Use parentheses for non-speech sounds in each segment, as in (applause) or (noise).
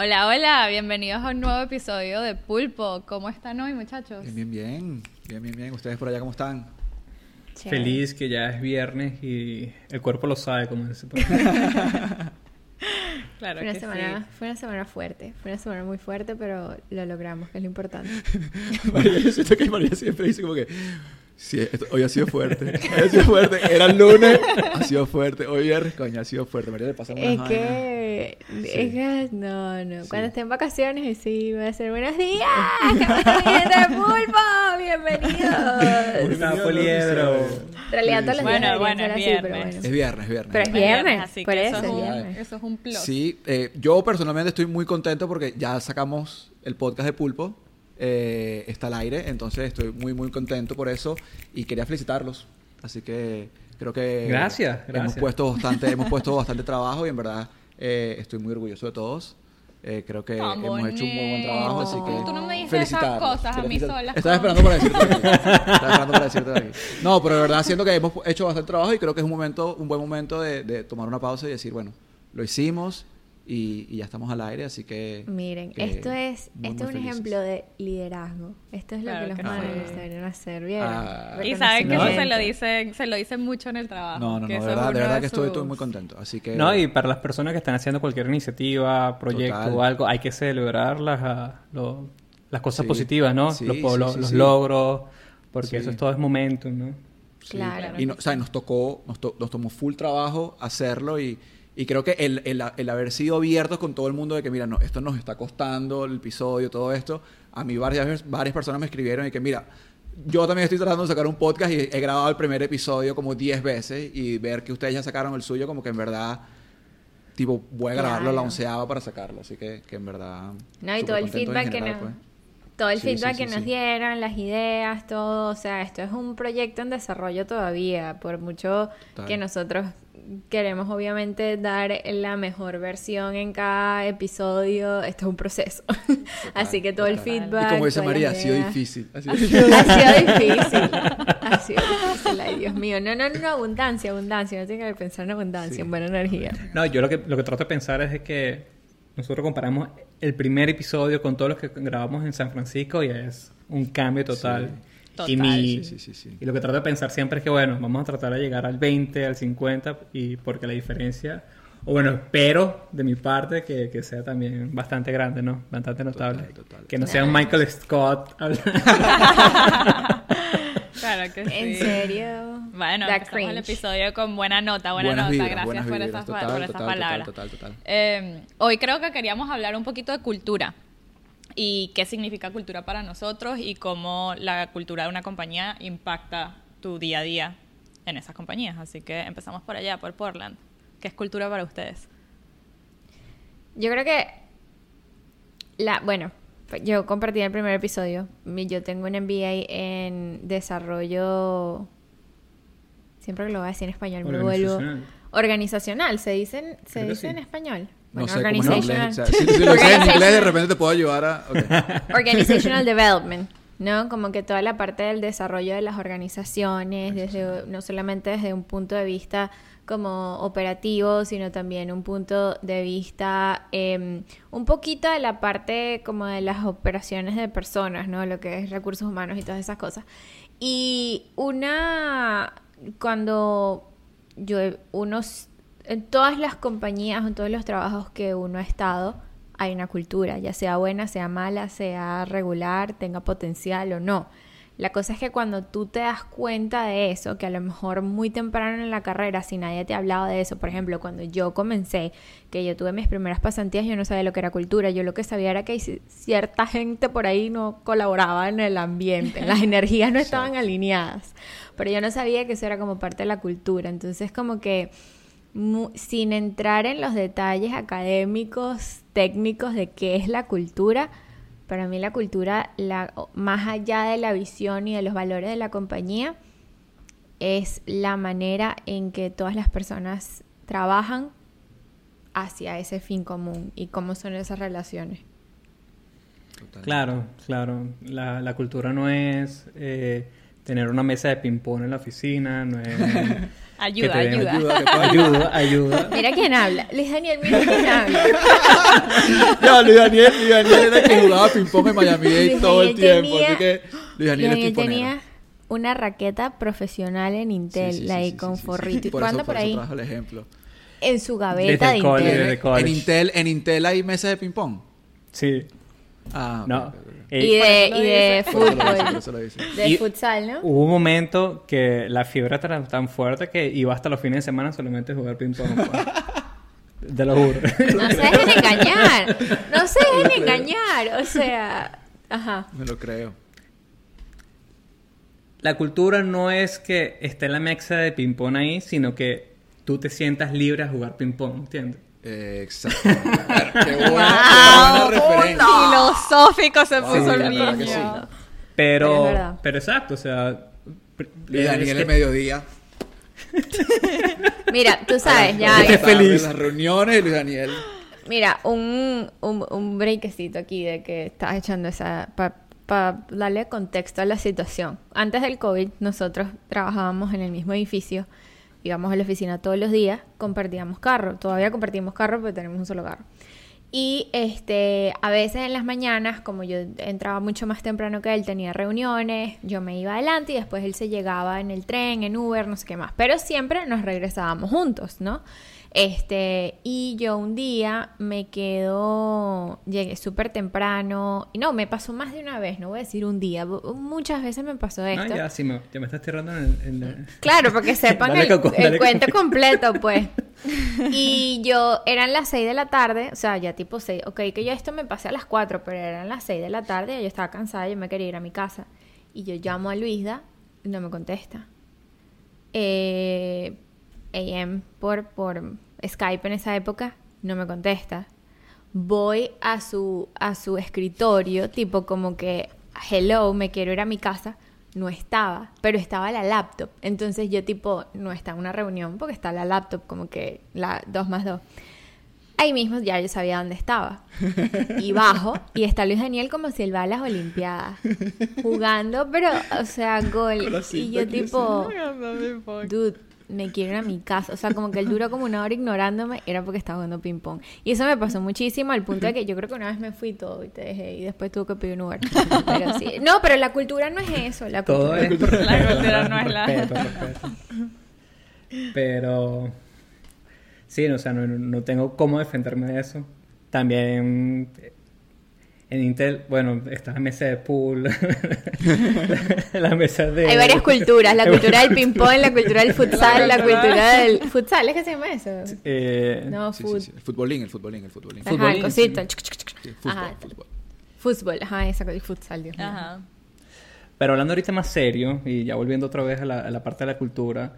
Hola, hola, bienvenidos a un nuevo episodio de Pulpo. ¿Cómo están hoy, muchachos? Bien, bien, bien. Bien, bien, bien. ¿Ustedes por allá cómo están? Chévere. Feliz que ya es viernes y el cuerpo lo sabe, como dice. (laughs) claro fue una que semana, Fue una semana fuerte, fue una semana muy fuerte, pero lo logramos, que es lo importante. (laughs) María, yo siento que María siempre dice como que Sí, hoy ha sido fuerte. Hoy ha sido fuerte. Era el lunes, ha sido fuerte. Hoy viernes, coño, ha sido fuerte. María le pasamos Es que... Es que... No, no. Cuando esté en vacaciones, sí, voy a decir buenos días. ¡Que pulpo! ¡Bienvenidos! Una poliedro. En realidad todos los bueno, días bueno, es así, viernes. pero bueno. Es viernes, es viernes. Pero es viernes, así por que eso, eso, es es un, viernes. eso es un plus. Sí, eh, yo personalmente estoy muy contento porque ya sacamos el podcast de Pulpo. Eh, está al aire, entonces estoy muy muy contento por eso y quería felicitarlos. Así que creo que gracias, gracias. hemos puesto bastante hemos (laughs) puesto bastante trabajo y en verdad eh, estoy muy orgulloso de todos. Eh, creo que Tan hemos hecho un muy buen trabajo, así que Tú no me dices esas cosas a mí sola. (laughs) Estaba esperando para decirte aquí. Estaba esperando para decirte aquí. No, pero de verdad siento que hemos hecho bastante trabajo y creo que es un momento, un buen momento de, de tomar una pausa y decir, bueno, lo hicimos y, y ya estamos al aire, así que... Miren, que esto es, muy, esto muy es un felices. ejemplo de liderazgo. Esto es lo Claro que los managers deberían hacer, ¿vieron? Ah. Y saben que eso se lo dicen, se lo dicen mucho en el trabajo. No, no, no, que de verdad, de verdad que estoy, sus- estoy muy contento. Así que... No, y para las personas que están haciendo cualquier iniciativa, proyecto Total. o algo, hay que celebrar las, ah, lo- las cosas Sí. positivas, ¿no? Sí, los, sí, los sí. logros, porque Sí. eso es todo es momentum, ¿no? Sí. Claro. Y no- o sea, nos tocó, nos, to- nos tomó full trabajo hacerlo y, y creo que el, el, el haber sido abiertos con todo el mundo de que, mira, no, esto nos está costando el episodio, todo esto, a mí varias, varias personas me escribieron y que, mira, yo también estoy tratando de sacar un podcast y he grabado el primer episodio como 10 veces y ver que ustedes ya sacaron el suyo, como que en verdad, tipo, voy a grabarlo Claro. la onceava para sacarlo, así que, que en verdad... No, y todo el feedback que nos, pues. todo el Sí, feedback sí, que nos dieron, las ideas, todo, o sea, esto es un proyecto en desarrollo todavía, por mucho que nosotros queremos obviamente dar la mejor versión en cada episodio, esto es un proceso. Así que todo el feedback. Y como dice María, ha sido difícil. ha sido Ha difícil. sido, ha sido difícil. Ha sido difícil, ay Dios mío. No, no, no, abundancia, abundancia. No tiene que pensar en abundancia, Sí. en buena energía. No, yo lo que, lo que trato de pensar es de que nosotros comparamos el primer episodio con todos los que grabamos en San Francisco y es un cambio total. Total. Y, mi- Sí, sí, sí, sí. y lo que trato de pensar siempre es que, bueno, vamos a tratar de llegar al 20, al 50, y porque la diferencia, o bueno, espero de mi parte que, que sea también bastante grande, ¿no? Bastante notable. total. Que no sea un Michael Scott. (laughs) Claro que sí. En serio. Bueno, empezamos el episodio con buena nota, buena Buenas nota. vibras, Gracias buenas por, vibras, esas, total, por esas total, palabras. total, total, total. Eh, hoy creo que queríamos hablar un poquito de cultura y qué significa cultura para nosotros y cómo la cultura de una compañía impacta tu día a día en esas compañías. Así que empezamos por allá, por Portland. ¿Qué es cultura para ustedes? Yo creo que la, bueno, yo compartí en el primer episodio. Yo tengo un MBA en desarrollo. Siempre que lo voy a decir en español, me vuelvo. Organizacional. Organizacional, ¿se dice, se dice sí. en español? No Bueno, sé cómo es en inglés. organizational- o sea, si, si lo sé en inglés, de repente te puedo ayudar a... ok. (laughs) Organizational Development, ¿no? Como que toda la parte del desarrollo de las organizaciones, desde, no solamente desde un punto de vista como operativo, sino también un punto de vista, eh, un poquito de la parte como de las operaciones de personas, ¿no? Lo que es recursos humanos y todas esas cosas. Y una, cuando yo, unos, en todas las compañías, en todos los trabajos que uno ha estado, hay una cultura, ya sea buena, sea mala, sea regular, tenga potencial o no. La cosa es que cuando tú te das cuenta de eso, que a lo mejor muy temprano en la carrera, si nadie te ha hablado de eso, por ejemplo, cuando yo comencé, que yo tuve mis primeras pasantías, yo no sabía lo que era cultura, yo lo que sabía era que ci- cierta gente por ahí no colaboraba en el ambiente, las (laughs) energías no estaban alineadas, pero yo no sabía que eso era como parte de la cultura, entonces como que sin entrar en los detalles académicos, técnicos de qué es la cultura, para mí la cultura, la, más allá de la visión y de los valores de la compañía, es la manera en que todas las personas trabajan hacia ese fin común y cómo son esas relaciones. Total. Claro, claro. La, la cultura no es eh, tener una mesa de ping-pong en la oficina, no es... (laughs) Ayuda, que te den- ayuda. Ayuda, que Ayuda, (laughs) ayuda. Mira quién habla. Luis Daniel, mira quién habla. (laughs) Ya, Luis Daniel, Luis Daniel era el que jugaba ping-pong en Miami Dade Luis todo el tiempo. tenía- Así que Luis Luis Daniel es Daniel ping-ponero. tenía una raqueta profesional en Intel, Sí, sí, la de sí, con sí, sí. forrito. ¿Y Por cuándo eso, por eso ahí? trajo el ejemplo. En su gaveta de Intel. En Intel, en Intel hay mesas de ping-pong. Sí. Ah, No. ok, ok. Eh, Y de, y lo de fútbol. De Y- futsal, ¿no? Hubo un momento que la fiebre era tan, fuerte que iba hasta los fines de semana solamente a jugar ping-pong. (laughs) Te lo juro. No se dejen engañar. No se dejen engañar. O sea, ajá. Me lo creo. La cultura no es que esté la mesa de ping-pong ahí, sino que tú te sientas libre a jugar ping-pong, ¿entiendes? Eh, exacto. qué buena, qué buena referencia. Filosófico se puso Sí, el niño. sí. Pero Pero, es verdad. pero exacto, o sea... es Daniel que- el mediodía. (laughs) Mira, tú sabes, ya. Esté feliz. Las reuniones, Luis Daniel. Mira, un, un, un breakcito aquí de que estás echando esa. Para darle contexto a la situación. Antes del COVID, nosotros trabajábamos en el mismo edificio. Íbamos a la oficina todos los días, compartíamos carro. Todavía compartimos carro, pero tenemos un solo carro. Y este, a veces en las mañanas, como yo entraba mucho más temprano que él, tenía reuniones, yo me iba adelante y después él se llegaba en el tren, en Uber, no sé qué más. Pero siempre nos regresábamos juntos, ¿no? Este, y yo un día me quedo, llegué súper temprano, y no, me pasó más de una vez, no voy a decir un día, muchas veces me pasó esto. ya, sí, me, ya me estás tirando en (laughs) Claro, porque (laughs) sepan Dale, el, Coco, el dale, cuento completo, pues. (laughs) Y yo, eran las 6 de la tarde, o sea, ya tipo 6, ok, que yo esto me pasé a las 4, pero eran las 6 de la tarde, ya yo estaba cansada, yo me quería ir a mi casa. Y yo llamo a Luisda y no me contesta. Eh, AM por, por Skype en esa época, no me contesta. Voy a su, a su escritorio, tipo como que, hello, me quiero ir a mi casa. No estaba, pero estaba la laptop. Entonces yo tipo, no está en una reunión porque está la laptop, como que la 2 más 2. Ahí mismo ya yo sabía dónde estaba. (laughs) Y bajo, y está Luis Daniel como si él va a las Olimpiadas. Jugando, pero, o sea, gol. Y yo tipo, (laughs) dude, me quiero ir a mi casa. O sea, como que él duró como una hora ignorándome, era porque estaba jugando ping pong. Y eso me pasó muchísimo al punto de que yo creo que una vez me fui todo y te dejé y después tuve que pedir un Uber. Pero sí. No, pero la cultura no es eso. La Todo cultura es La cultura no es la- respeto, respeto. Pero sí, o sea, no, no tengo cómo defenderme de eso. También en Intel, bueno, está la mesa de pool, (laughs) la mesa de... Hay varias culturas, la (laughs) cultura del ping pong, la cultura del futsal, la cultura del (laughs) futsal, ¿es que se llama eso? Eh, No, Sí, fut- sí, sí. El futbolín, el futbolín, el futbolín. Ajá, Futbolín, el cosito. sí. Sí, fútbol, Ajá. fútbol. Fútbol, ajá, esa cosa, futsal, Dios mío. Ajá. Pero hablando ahorita más serio, y ya volviendo otra vez a la, a la parte de la cultura,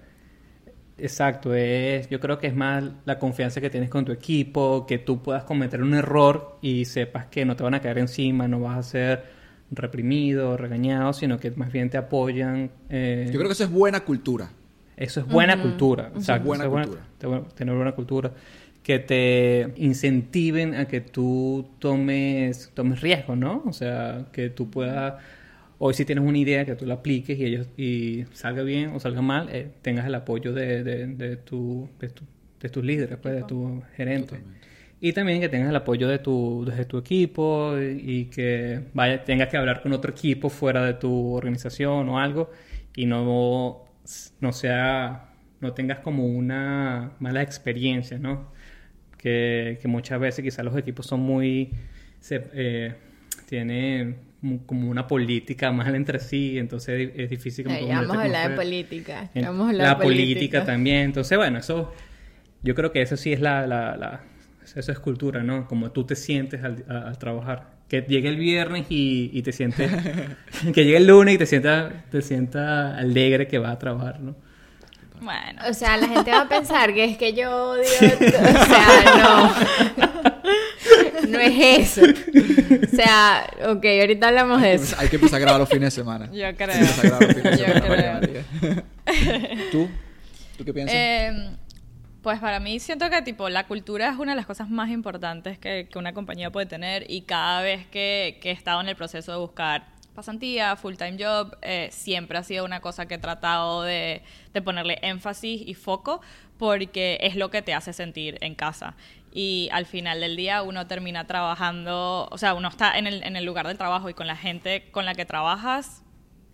exacto, es, yo creo que es más la confianza que tienes con tu equipo, que tú puedas cometer un error y sepas que no te van a caer encima, no vas a ser reprimido, regañado, sino que más bien te apoyan. eh, Yo creo que eso es buena cultura. eso es buena cultura. Exacto, Buena eso es cultura. te- tener buena cultura. Que te incentiven a que tú tomes, tomes riesgos, ¿no? O sea, que tú puedas, hoy si tienes una idea, que tú la apliques y ellos y salga bien o salga mal, eh, tengas el apoyo de, de, de, tu, de, tu- de tus líderes, pues, de tu gerente. Y también que tengas el apoyo de tu, de tu equipo y, y que vaya, tengas que hablar con otro equipo fuera de tu organización o algo y no, no sea, no tengas como una mala experiencia, ¿no? Que, que muchas veces quizás los equipos son muy, se, eh, tienen como una política mal entre sí, entonces es difícil como ya vamos a ponerte hablar de política. en- vamos a hablar la de política. también. Entonces, bueno, eso, yo creo que eso sí es la, la, la- eso es cultura, ¿no? Como tú te sientes al, a- al trabajar. Que llegue el viernes y, y te sientes, (laughs) que llegue el lunes y te sientas, te sientas alegre que vas a trabajar, ¿no? Bueno. O sea, la gente va a pensar que es que yo odio. O sea, no. (laughs) No es eso. O sea, ok, ahorita hablamos de eso. Hay que empezar a grabar los fines de semana. Yo Hay que creo. empezar a grabar los fines de Yo semana, creo. María. ¿Tú? ¿Tú qué piensas? Eh, pues para mí siento que tipo la cultura es una de las cosas más importantes que, que una compañía puede tener y cada vez que, que he estado en el proceso de buscar pasantía, full time job, eh, siempre ha sido una cosa que he tratado de, de ponerle énfasis y foco porque es lo que te hace sentir en casa y al final del día uno termina trabajando, o sea, uno está en el, en el lugar del trabajo y con la gente con la que trabajas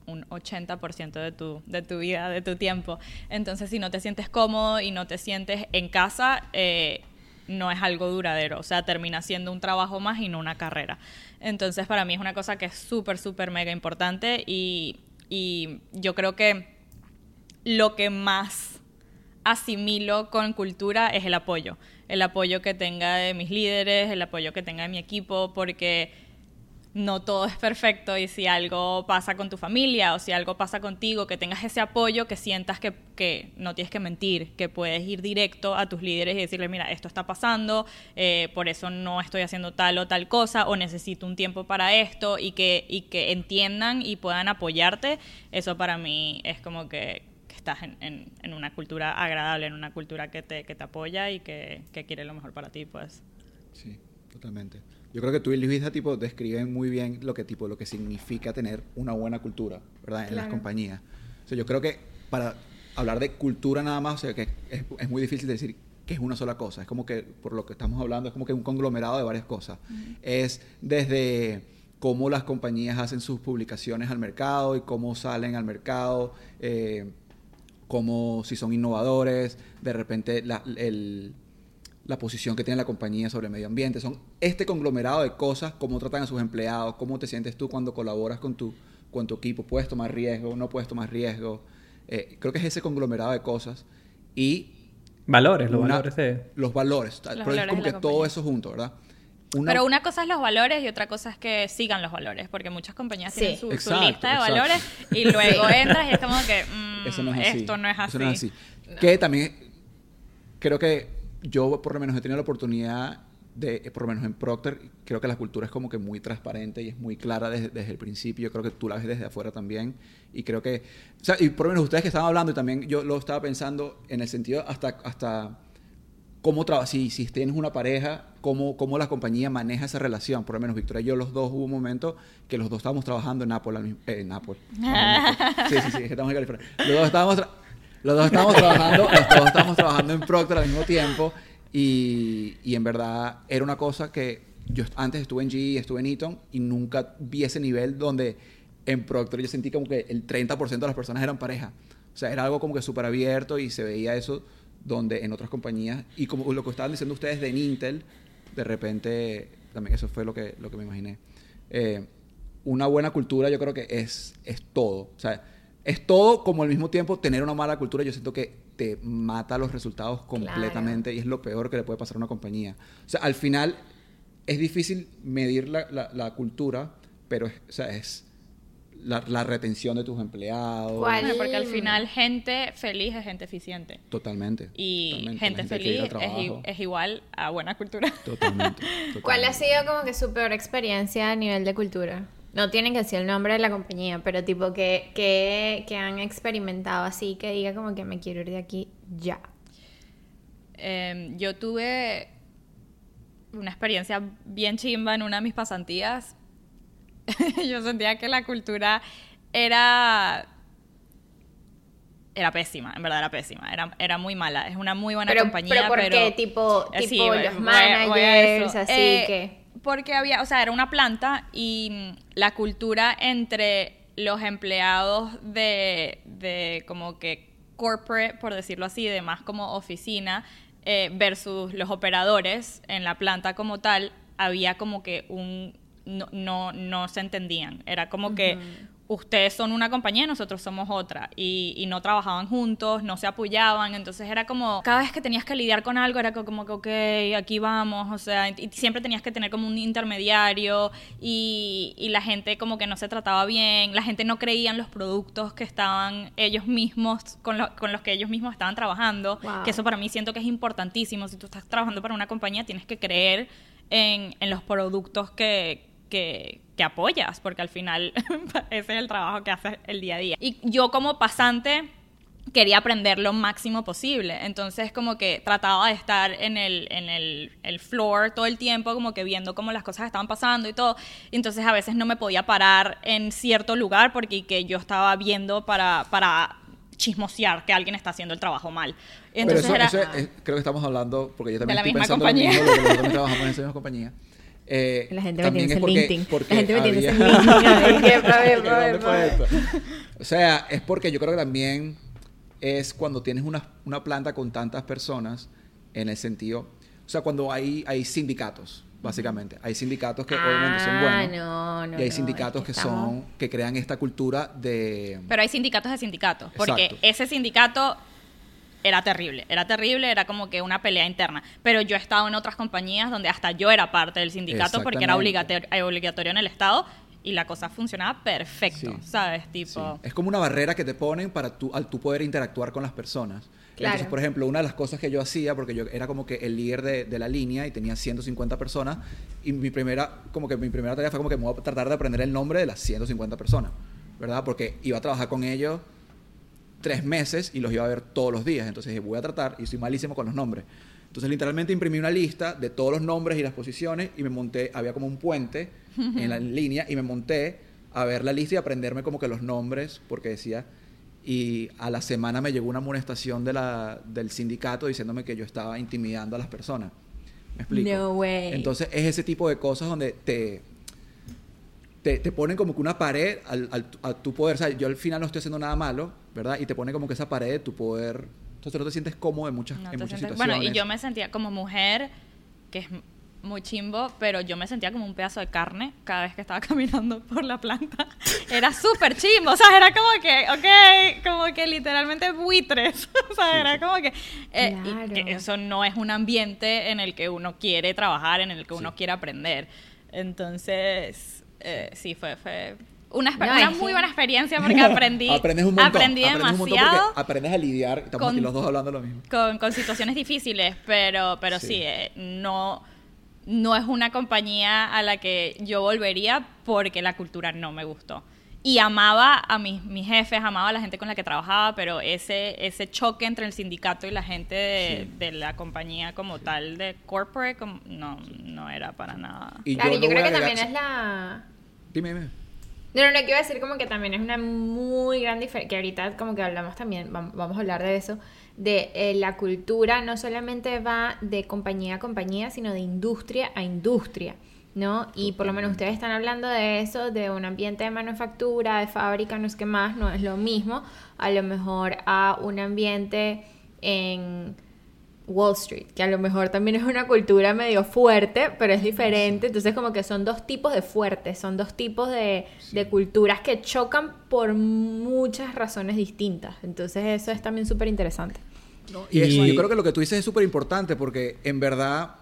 un 80% de tu, de tu vida, de tu tiempo. Entonces, si no te sientes cómodo y no te sientes en casa, eh, no es algo duradero. O sea, termina siendo un trabajo más y no una carrera. Entonces, para mí es una cosa que es súper, súper mega importante y, y yo creo que lo que más asimilo con cultura es el apoyo. El apoyo que tenga de mis líderes, el apoyo que tenga de mi equipo, porque no todo es perfecto y si algo pasa con tu familia o si algo pasa contigo, que tengas ese apoyo, que sientas que, que no tienes que mentir, que puedes ir directo a tus líderes y decirle, mira, esto está pasando, eh, por eso no estoy haciendo tal o tal cosa, o necesito un tiempo para esto, y que, y que entiendan y puedan apoyarte, eso para mí es como que, que estás en, en, en, una cultura agradable, en una cultura que te, que te apoya y que, que quiere lo mejor para ti, pues. Sí, totalmente. Yo creo que tú y Luisa tipo describen muy bien lo que tipo lo que significa tener una buena cultura, ¿verdad? En Claro. las compañías. O sea, yo creo que para hablar de cultura nada más, o sea, que es, es muy difícil decir que es una sola cosa. Es como que por lo que estamos hablando es como que un conglomerado de varias cosas. Es desde cómo las compañías hacen sus publicaciones al mercado y cómo salen al mercado, eh, cómo si son innovadores, de repente la, el, la posición que tiene la compañía sobre el medio ambiente. Son este conglomerado de cosas, cómo tratan a sus empleados, cómo te sientes tú cuando colaboras con tu, con tu equipo, puedes tomar riesgo, no puedes tomar riesgo. Eh, creo que es ese conglomerado de cosas y Valores, los una- valores de... los valores. Pero valores es como que todo eso junto, ¿verdad? Una- Pero una cosa es los valores y otra cosa es que sigan los valores, porque muchas compañías Sí. tienen su, su Exacto, lista de exacto. valores y (laughs) luego entras y es como que mm, Eso no es así. esto no es así. Eso no es así. Que también creo que yo por lo menos he tenido la oportunidad de, eh, por lo menos en Procter, creo que la cultura es como que muy transparente y es muy clara desde, desde el principio. Creo que tú la ves desde afuera también. Y creo que, o sea, y por lo menos ustedes que estaban hablando y también yo lo estaba pensando en el sentido hasta, hasta cómo trabaja, si, si tienes una pareja, cómo, cómo la compañía maneja esa relación. Por lo menos Victoria y yo los dos hubo un momento que los dos estábamos trabajando en Apple, al mismo- eh, en Apple. (laughs) Sí, sí, sí, es que estamos en California. Los dos estábamos, tra- los dos estábamos trabajando, los dos estábamos trabajando en Procter al mismo tiempo y, y en verdad era una cosa que yo antes estuve en GE, estuve en Eaton y nunca vi ese nivel donde en Procter yo sentí como que el 30% de las personas eran pareja. O sea, era algo como que súper abierto y se veía eso donde en otras compañías, y como lo que estaban diciendo ustedes de Intel, de repente, también eso fue lo que, lo que me imaginé. Eh, una buena cultura yo creo que es, es todo. O sea, es todo como al mismo tiempo tener una mala cultura yo siento que te mata los resultados completamente y es lo peor que le puede pasar a una compañía. O sea, al final es difícil medir la, la- la cultura, pero o sea, es la, la retención de tus empleados. ¿Cuál? Bueno, porque al final gente feliz es gente eficiente. Totalmente. Y totalmente. gente feliz es, igual a buena cultura. (laughs) Totalmente. (laughs) ¿Cuál ha sido como que su peor experiencia a nivel de cultura? No tienen que decir el nombre de la compañía, pero tipo que, que, que han experimentado así, que diga como que me quiero ir de aquí ya. Em, yo tuve una experiencia bien chimba en una de mis pasantías. (laughs) yo sentía que la cultura era era pésima, en verdad era pésima, era, era muy mala. Es una muy buena Pero- compañía, pero ¿por pero qué? Tipo- Eh, tipo los voy a- voy a managers, así Eh, que- Porque había, o sea, era una planta y la cultura entre los empleados de, de como que corporate, por decirlo así, de más como oficina, eh, versus los operadores en la planta como tal, había como que un... No, no, no se entendían. Era como que ustedes son una compañía, nosotros somos otra. Y, y no trabajaban juntos, no se apoyaban. Entonces era como, cada vez que tenías que lidiar con algo, era co- como que, ok, aquí vamos. O sea, y siempre tenías que tener como un intermediario. Y, y la gente como que no se trataba bien. La gente no creía en los productos que estaban ellos mismos, con, lo- con los que ellos mismos estaban trabajando. Wow. Que eso para mí siento que es importantísimo. Si tú estás trabajando para una compañía, tienes que creer en, en los productos que, que, que apoyas, porque al final (laughs) ese es el trabajo que haces el día a día. Y yo como pasante quería aprender lo máximo posible. Entonces, como que trataba de estar en el, en el, el floor todo el tiempo, como que viendo cómo las cosas estaban pasando y todo. Y entonces, a veces no me podía parar en cierto lugar porque que yo estaba viendo para, para chismosear que alguien está haciendo el trabajo mal. Entonces Pero eso, era... eso es- creo que estamos hablando, porque yo también la estoy misma pensando compañía. lo mismo, porque nosotros también trabajamos en esa misma compañía. Eh, La gente también metiéndose es en porque, LinkedIn. porque La gente en había- LinkedIn. (laughs) Ay, qué problema, (laughs) ¿Qué- dónde problema. fue esto? O sea, es porque yo creo que también es cuando tienes una, una planta con tantas personas, en el sentido, o sea, cuando hay, hay sindicatos, básicamente. Hay sindicatos que obviamente son Ah, buenos. no, no, y hay no, sindicatos es que que, estamos- son, que crean esta cultura de... Pero hay sindicatos de sindicatos, porque Exacto. ese sindicato era terrible, era terrible, era como que una pelea interna. Pero yo he estado en otras compañías donde hasta yo era parte del sindicato porque era obligatorio, eh, obligatorio en el Estado y la cosa funcionaba perfecto, Sí. ¿sabes? Sí. Tipo, Es como una barrera que te ponen para tú, al tú poder interactuar con las personas. Claro. Entonces, por ejemplo, una de las cosas que yo hacía, porque yo era como que el líder de, de la línea y tenía 150 personas, y mi primera, como que mi primera tarea fue como que me voy a tratar de aprender el nombre de las 150 personas, ¿verdad? Porque iba a trabajar con ellos tres meses y los iba a ver todos los días. Entonces dije, voy a tratar, y soy malísimo con los nombres. Entonces literalmente imprimí una lista de todos los nombres y las posiciones y me monté, había como un puente (laughs) en la línea y me monté a ver la lista y aprenderme como que los nombres porque decía, y a la semana me llegó una amonestación de la, del sindicato diciéndome que yo estaba intimidando a las personas. ¿Me explico? No way. Entonces es ese tipo de cosas donde te, te, te ponen como que una pared al, al- a tu poder. O sea, yo al final no estoy haciendo nada malo, ¿verdad? Y te pone como que esa pared de tu poder. Entonces no te sientes cómodo en muchas, no en muchas sientes- situaciones. Bueno, y yo me sentía como mujer, que es muy chimbo, pero yo me sentía como un pedazo de carne cada vez que estaba (laughs) caminando por la planta. Era súper chimbo, o sea, era como que, ok, como que literalmente buitres. (laughs) o sea, era como que, eh, y Claro. que eso no es un ambiente en el que uno quiere trabajar, en el que uno Sí. quiere aprender. Entonces, eh, sí, fue, fue una, No, una muy buena experiencia porque (laughs) aprendí, aprendes un montón. aprendí aprendes un demasiado porque aprendes a lidiar. Estamos aquí con- los dos hablando lo mismo. con, con situaciones difíciles, pero, pero sí, Sí. eh, no, no es una compañía a la que yo volvería porque la cultura no me gustó. Y amaba a mis, mis jefes, amaba a la gente con la que trabajaba, pero ese, ese choque entre el sindicato y la gente de, de la compañía como tal, de corporate, como- no, no era para nada. Y Claro, yo, yo, no voy creo que agregar- también es la... Dime, dime. No, no, no, quiero decir como que también es una muy gran diferencia, que ahorita como que hablamos también, vam- vamos a hablar de eso, de eh, la cultura no solamente va de compañía a compañía, sino de industria a industria, ¿no? Y por lo menos ustedes están hablando de eso, de un ambiente de manufactura, de fábrica, no es que más, no es lo mismo, a lo mejor a un ambiente en Wall Street, que a lo mejor también es una cultura medio fuerte, pero es diferente. Entonces, como que son dos tipos de fuertes, son dos tipos de, de culturas que chocan por muchas razones distintas. Entonces, eso es también súper interesante. Y, eso, Y- yo creo que lo que tú dices es súper importante porque en verdad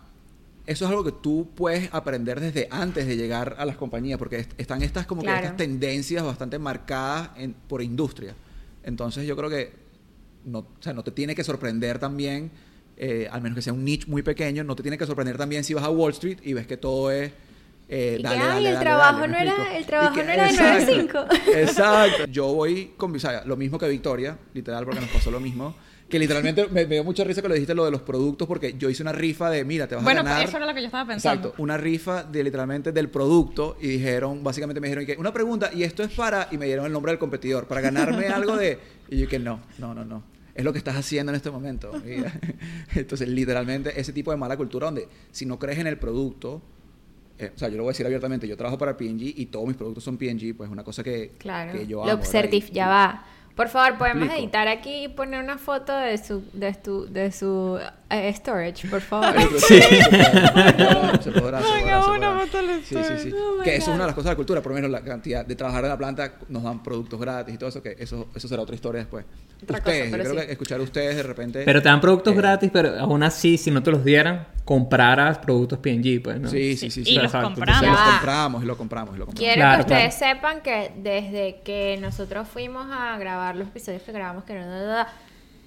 eso es algo que tú puedes aprender desde antes de llegar a las compañías porque est- están estas como Claro. que estas tendencias bastante marcadas en- por industria. Entonces yo creo que no, o sea, no te tiene que sorprender también, eh, al menos que sea un niche muy pequeño, no te tiene que sorprender también si vas a Wall Street y ves que todo es... eh, Y que, dale, ay, dale, el dale, trabajo dale, ¿me no era- el trabajo que- no era de 9 a exacto, 5. (laughs) Exacto. Yo voy con, o sea, lo mismo que Victoria, literal, porque nos pasó lo mismo. Que literalmente me, me dio mucha risa que lo dijiste lo de los productos, porque yo hice una rifa de, mira, te vas Bueno, a ganar. eso era lo que yo estaba pensando. Exacto, una rifa de literalmente del producto y dijeron, básicamente me dijeron que una pregunta y esto es para y me dieron el nombre del competidor para ganarme (laughs) algo de y yo que no, no, no, no. Es lo que estás haciendo en este momento. (laughs) Entonces, literalmente ese tipo de mala cultura donde si no crees en el producto, eh, o sea, yo lo voy a decir abiertamente, yo trabajo para P&G y todos mis productos son P&G, pues es una cosa que, Claro. que yo ya va. Por favor, podemos explico. editar aquí y poner una foto de su, de su, de su eh, storage, por (laughs) favor. Sí. Se podrá, Sí, sí, sí. Oh que eso God. es una de las cosas de la cultura, por lo menos la cantidad de trabajar en la planta nos dan productos gratis y todo eso, que eso, eso será otra historia después. Otra cosa, ustedes, pero yo creo sí. que escuchar a ustedes de repente. Pero te dan productos eh, gratis, pero aún así, si no te los dieran, compraras productos P&G, pues, ¿no? Sí, sí, sí. Y sí. los Exacto. compramos. Y Ya los compramos y lo compramos y lo compramos. Quiero Claro, que ustedes claro. sepan que desde que nosotros fuimos a grabar los episodios que grabamos, que no, no, no,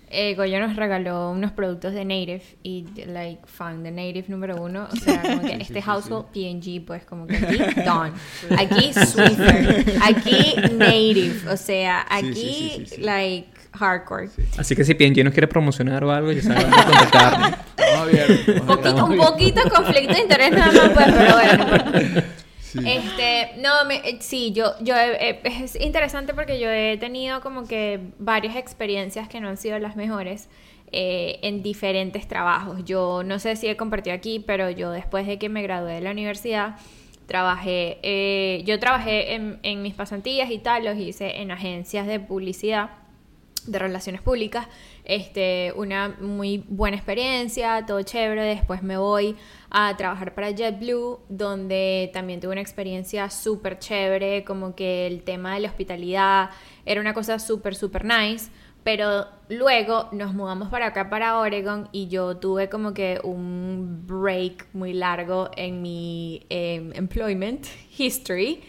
eh, Goyo nos regaló unos productos de Native y, like, fan de Native número uno. O sea, como que Sí, este sí, household PNG, pues, como que aquí, Dawn. Aquí, Swiffer. (laughs) Aquí, Native. O sea, Sí, sí, aquí, sí, sí, sí. hardcore. Así que si P&G nos quiere promocionar o algo, ya saben dónde contactarnos. Poquito, un poquito de conflicto de interés nada más, pues, pero bueno. no importa. Este, no, me, eh, sí, yo, yo, he- eh, es interesante porque yo he tenido como que varias experiencias que no han sido las mejores eh, en diferentes trabajos. Yo no sé si he compartido aquí, pero yo después de que me gradué de la universidad, trabajé, eh, yo trabajé en, en mis pasantías y tal, los hice en agencias de publicidad de relaciones públicas, este, una muy buena experiencia, todo chévere, después me voy a trabajar para JetBlue, donde también tuve una experiencia súper chévere, como que el tema de la hospitalidad era una cosa súper, súper nice, pero luego nos mudamos para acá, para Oregon, y yo tuve como que un break muy largo en mi em, employment (laughs) history.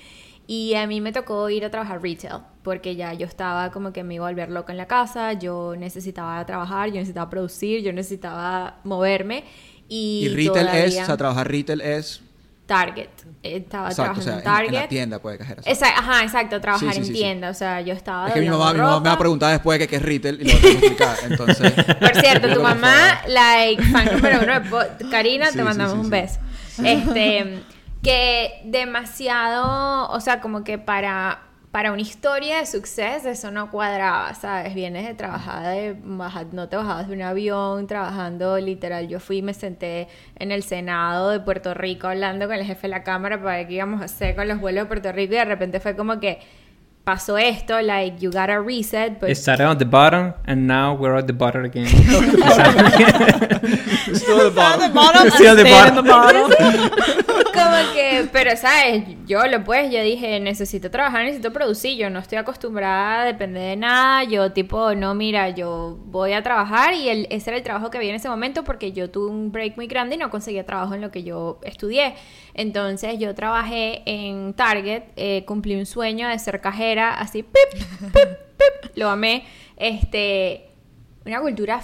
Y a mí me tocó ir a trabajar retail, porque ya yo estaba como que me iba a volver loca en la casa, yo necesitaba trabajar, yo necesitaba producir, yo necesitaba moverme. Y, Y retail es, todavía- o sea, trabajar retail es... Target. Estaba Exacto, trabajando o sea, en en, Target. en la tienda puede cajera. Esa- ajá, exacto, trabajar Sí, sí, en sí, sí. tienda. O sea, yo estaba. Es que mi mamá, mi mamá me va a ropa. preguntar después qué es retail y lo tengo que explicar. Entonces, (laughs) Por cierto, tu mamá, like, fan número uno (laughs) Karina, te mandamos un beso. Este, que demasiado, o sea, como que para, para una historia de suceso eso no cuadraba, ¿sabes? Vienes de trabajar, de no te bajabas de un avión, trabajando literal. Yo fui y me senté en el Senado de Puerto Rico hablando con el jefe de la Cámara para ver qué íbamos a hacer con los vuelos de Puerto Rico y de repente fue como que pasó esto, like, you gotta reset, but It started on the bottom and now we're at the bottom again. (laughs) (laughs) (laughs) Still the bottom. bottom Still the the bottom. (laughs) (laughs) Como que, pero sabes, yo lo pues, yo dije, necesito trabajar, necesito producir, yo no estoy acostumbrada a depender de nada, yo tipo, no, mira, yo voy a trabajar y el, ese era el trabajo que había en ese momento porque yo tuve un break muy grande y no conseguía trabajo en lo que yo estudié. Entonces yo trabajé en Target, eh, cumplí un sueño de ser cajera, así, pip, pip, pip, lo amé, este, una cultura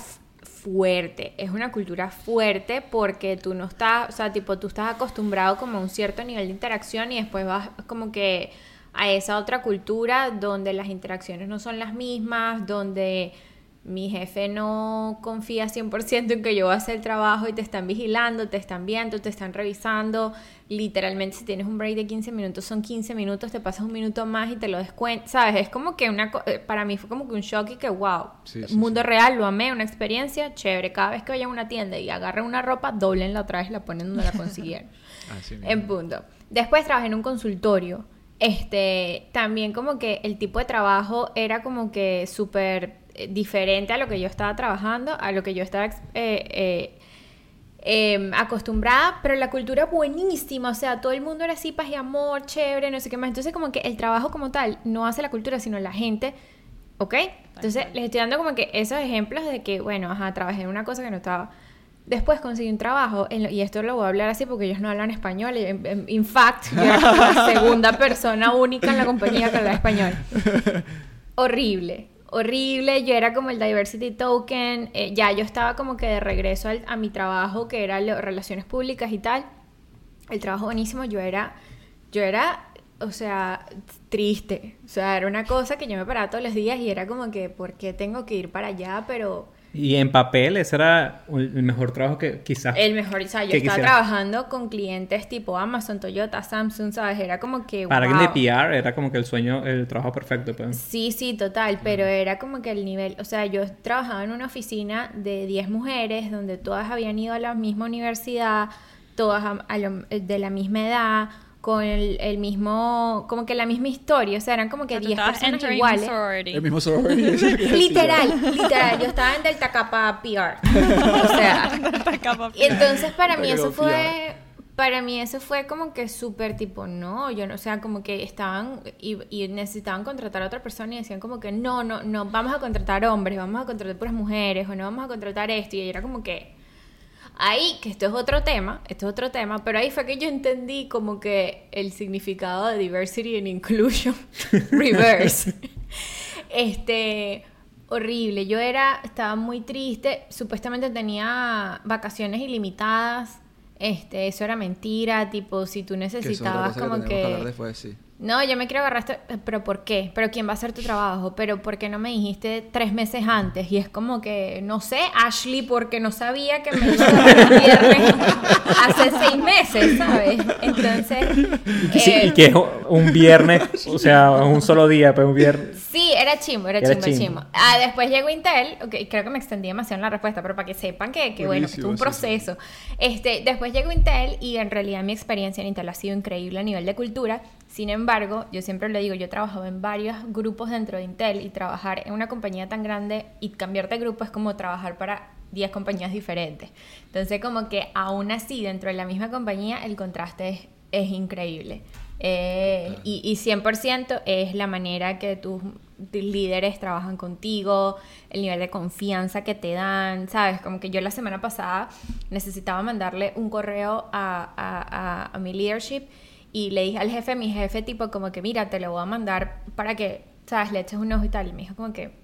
fuerte, es una cultura fuerte porque tú no estás, o sea, tipo, tú estás acostumbrado como a un cierto nivel de interacción y después vas como que a esa otra cultura donde las interacciones no son las mismas, donde mi jefe no confía 100% en que yo voy el trabajo y te están vigilando, te están viendo, te están revisando. Literalmente, si tienes un break de 15 minutos, son 15 minutos, te pasas un minuto más y te lo descuentas. ¿Sabes? Es como que una. eh, Para mí fue como que un shock y que, wow. Sí, sí, mundo sí. real, lo amé, una experiencia chévere. Cada vez que vayan a una tienda y agarren una ropa, doblenla otra vez y la ponen donde la (laughs) consiguieron. Así mismo. En punto. Después trabajé en un consultorio. Este, también como que el tipo de trabajo era como que súper eh, diferente a lo que yo estaba trabajando, a lo que yo estaba eh, eh, eh, acostumbrada, pero la cultura buenísima, o sea, todo el mundo era así, paz y amor, chévere, no sé qué más. Entonces como que el trabajo como tal no hace la cultura, sino la gente, ¿ok? Entonces les estoy dando como que esos ejemplos de que, bueno, ajá, trabajé en una cosa que no estaba... Después conseguí un trabajo, en lo- y esto lo voy a hablar así porque ellos no hablan español. En, en- in fact, yo era la (laughs) segunda persona única en la compañía que hablaba español. (laughs) Horrible, horrible. Yo era como el diversity token. eh, ya yo estaba como que de regreso al- a mi trabajo, que era lo- relaciones públicas y tal. El trabajo buenísimo. Yo era, yo era, o sea, triste. O sea, era una cosa que yo me paraba todos los días y era como que, ¿por qué tengo que ir para allá? Pero y en papel, ese era el mejor trabajo que quizás. el mejor, o sea, yo ¿Qué estaba trabajando con clientes tipo Amazon, Toyota, Samsung, ¿sabes? Era como que. Para wow. alguien de PR era como que el sueño, el trabajo perfecto. Pues. Sí, sí, total, pero era como que el nivel, o sea, yo trabajaba en una oficina de 10 mujeres donde todas habían ido a la misma universidad, todas a- a lo- de la misma edad, con el, el mismo, como que la misma historia, o sea, eran como que Tú 10 estabas personas iguales. El mismo sorority. (laughs) Literal, literal, yo estaba en Delta Kappa PR, o sea, (laughs) y entonces para mí eso fue, para mí eso fue como que súper tipo, no, yo no, o sea, como que estaban y, y necesitaban contratar a otra persona y decían como que no, no, no, vamos a contratar hombres, vamos a contratar puras mujeres o no vamos a contratar esto y era como que ahí, que esto es otro tema, esto es otro tema, pero ahí fue que yo entendí como que el significado de diversity and inclusion (laughs) reverse. este horrible. Yo era, estaba muy triste. Supuestamente tenía vacaciones ilimitadas. Este, eso era mentira. Tipo, si tú Que eso es otra necesitabas cosa como que tenemos que hablar que. después, sí. No, yo me quiero agarrar esto, pero ¿por qué? ¿Pero quién va a hacer tu trabajo? ¿Pero por qué no me dijiste tres meses antes? Y es como que, no sé, Ashley, porque no sabía que me iba a el viernes (laughs) hace seis meses, ¿sabes? Entonces... Sí, eh, y que es un viernes, o sea, un solo día, pero un viernes. Sí, era chimbo, era, Era chimbo, chimbo. chimbo. Ah, después llegó Intel, ok, creo que me extendí demasiado en la respuesta, pero para que sepan que, que bueno, que es un Buenísimo, sí, proceso. Este, después llegó Intel y en realidad mi experiencia en Intel ha sido increíble a nivel de cultura. Sin embargo, yo siempre lo digo, yo he trabajado en varios grupos dentro de Intel y trabajar en una compañía tan grande y cambiarte de grupo es como trabajar para 10 compañías diferentes. Entonces, como que aún así, dentro de la misma compañía, el contraste es, es increíble. Eh, y, y 100% es la manera que tus líderes trabajan contigo, el nivel de confianza que te dan, ¿sabes? Como que yo la semana pasada necesitaba mandarle un correo a, a- a- a mi leadership y le dije al jefe, mi jefe tipo como que mira, te lo voy a mandar para que, ¿sabes? Le eches un ojo y tal. Y me dijo como que,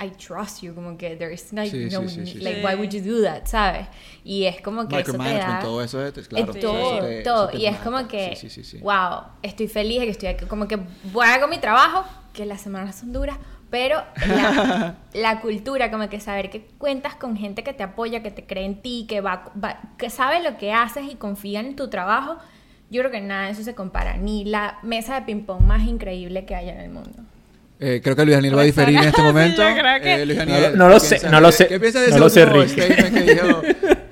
I trust you, como que there is like, Sí, no, sí, sí, like sí. why would you do that, ¿sabes? Y es como que eso te da... todo eso es, claro. Es eso todo, te- eso todo. te Y es mata. como que, Sí, sí, sí, sí. wow, estoy feliz de que estoy aquí. Como que voy a hacer mi trabajo, que las semanas son duras, pero la, (laughs) la cultura, como que saber que cuentas con gente que te apoya, que te cree en ti, que, va, va- que sabe lo que haces y confía en tu trabajo, yo creo que nada de eso se compara. Ni la mesa de ping-pong más increíble que haya en el mundo. Eh, creo que Luis Daniel va a diferir en este (laughs) Sí, yo momento. creo que- Eh, Luis No Daniel, lo- no lo ¿qué sé, no lo sé, ¿Qué piensas de no ese lo sé, que dijo?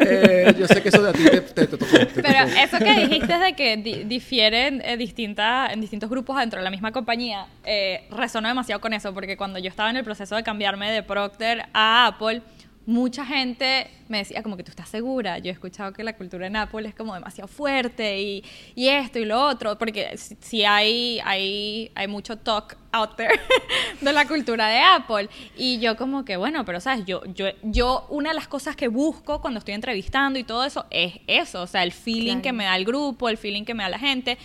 Eh, yo sé que eso de a ti te, te- te tocó. te Pero tocó. eso que dijiste de que di- difieren eh, distintas, en distintos grupos dentro de la misma compañía, eh, resonó demasiado con eso, porque cuando yo estaba en el proceso de cambiarme de Procter a Apple, mucha gente me decía como que tú estás segura. Yo he escuchado que la cultura en Apple es como demasiado fuerte y, y esto y lo otro, porque si, si hay, hay, hay mucho talk out there (laughs) de la cultura de Apple. Y yo como que, bueno, pero sabes, yo, yo, yo una de las cosas que busco cuando estoy entrevistando y todo eso es eso, o sea, el feeling Claro. que me da el grupo, el feeling que me da la gente.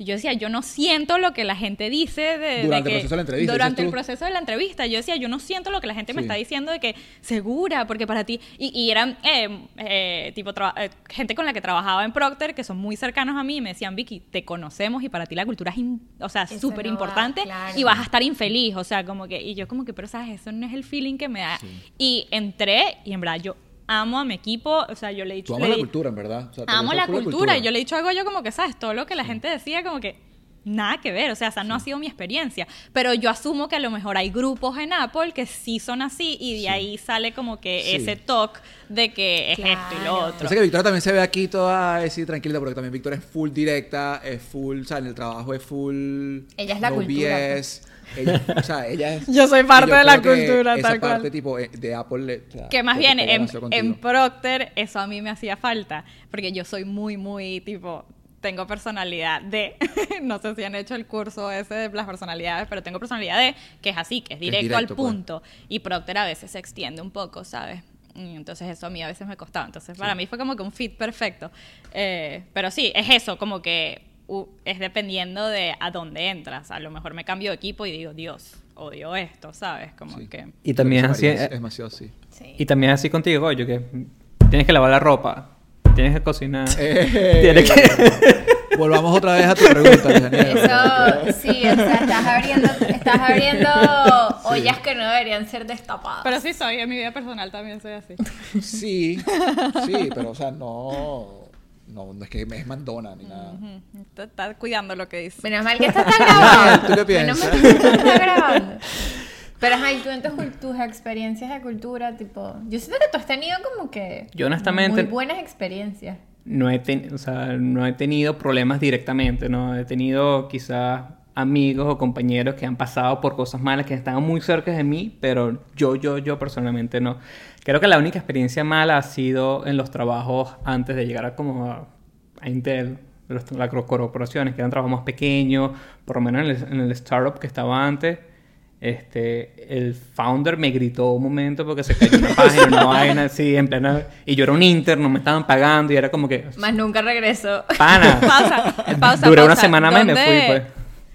Y yo decía, yo no siento lo que la gente dice de, de Durante el proceso de la entrevista, Durante el tú. proceso de la entrevista. Yo decía, yo no siento lo que la gente me está diciendo de que segura, porque para ti. Y, y eran eh, eh, tipo eh, gente con la que trabajaba en Procter que son muy cercanos a mí y me decían, Vicky, te conocemos y para ti la cultura es, in- o sea, súper no va, importante claro. y vas a estar infeliz. O sea, como que. Y yo, como que, pero sabes, eso no es el feeling que me da. Y entré y en verdad yo amo a mi equipo. O sea, yo le he dicho. Tú amas le la cultura, en verdad. O sea, amo la full cultura. Y yo le he dicho algo yo como que, ¿sabes? Todo lo que la gente decía como que nada que ver. O sea, esa no ha sido mi experiencia. Pero yo asumo que a lo mejor hay grupos en Apple que sí son así y de Sí. ahí sale como que Sí. ese talk de que es esto y lo Claro. otro. Parece que Victoria también se ve aquí toda así tranquila, porque también Victoria es full directa, es full, o sea, en el trabajo es full. Ella es la no cultura, BS. Ella, o sea, ella es. Yo soy parte de la cultura, esa tal cual. parte tipo eh, de Apple. le- o sea, Que más bien en, en Procter eso a mí me hacía falta, porque yo soy muy, muy tipo, tengo personalidad de, (laughs) no sé si han hecho el curso ese de las personalidades, pero tengo personalidad de, que es así, que es Que es directo, directo, al pues. punto. Y Procter a veces se extiende un poco, ¿sabes? Entonces eso a mí a veces me costaba. Entonces para mí fue como que un fit perfecto. Eh, pero sí, es eso, como que uh, es dependiendo de a dónde entras. A lo mejor me cambio de equipo y digo, Dios, odio esto, ¿sabes? Como Sí. que... Y también así, es, eh, es demasiado así. Sí. y también así contigo, oye, que tienes que lavar la ropa, tienes que cocinar, (laughs) Eh, tienes que... (laughs) Volvamos otra vez a tu pregunta. Eso, sí, o sea, estás abriendo, estás abriendo ollas que no deberían ser destapadas. Pero sí soy, en mi vida personal también soy así. Sí, sí, pero o sea, no. No, no es que me es mandona ni nada. Está, está cuidando lo que dice. Menos mal que esto está (laughs) grabando. ¿Tú qué Menos mal piensas? que esto está grabando. Pero ajá, y tú en tus experiencias de cultura, tipo, yo siento que tú has tenido como que Yo honestamente- muy buenas experiencias. no he, ten- o sea, no he tenido problemas directamente, ¿no? He tenido quizás amigos o compañeros que han pasado por cosas malas, que estaban muy cerca de mí, pero yo, yo, yo personalmente no. Creo que la única experiencia mala ha sido en los trabajos antes de llegar a como a, a Intel, los- las corporaciones, que eran trabajos más pequeños, por lo menos en el, en el startup que estaba antes. Este, el founder me gritó un momento porque se cayó una (laughs) página, una vaina así, en plena. Y yo era un interno, me estaban pagando y era como que. Más nunca regresó. ¡Pana! (laughs) Pausa, pausa. Duré una semana más y me ¿Dónde- fui, pues.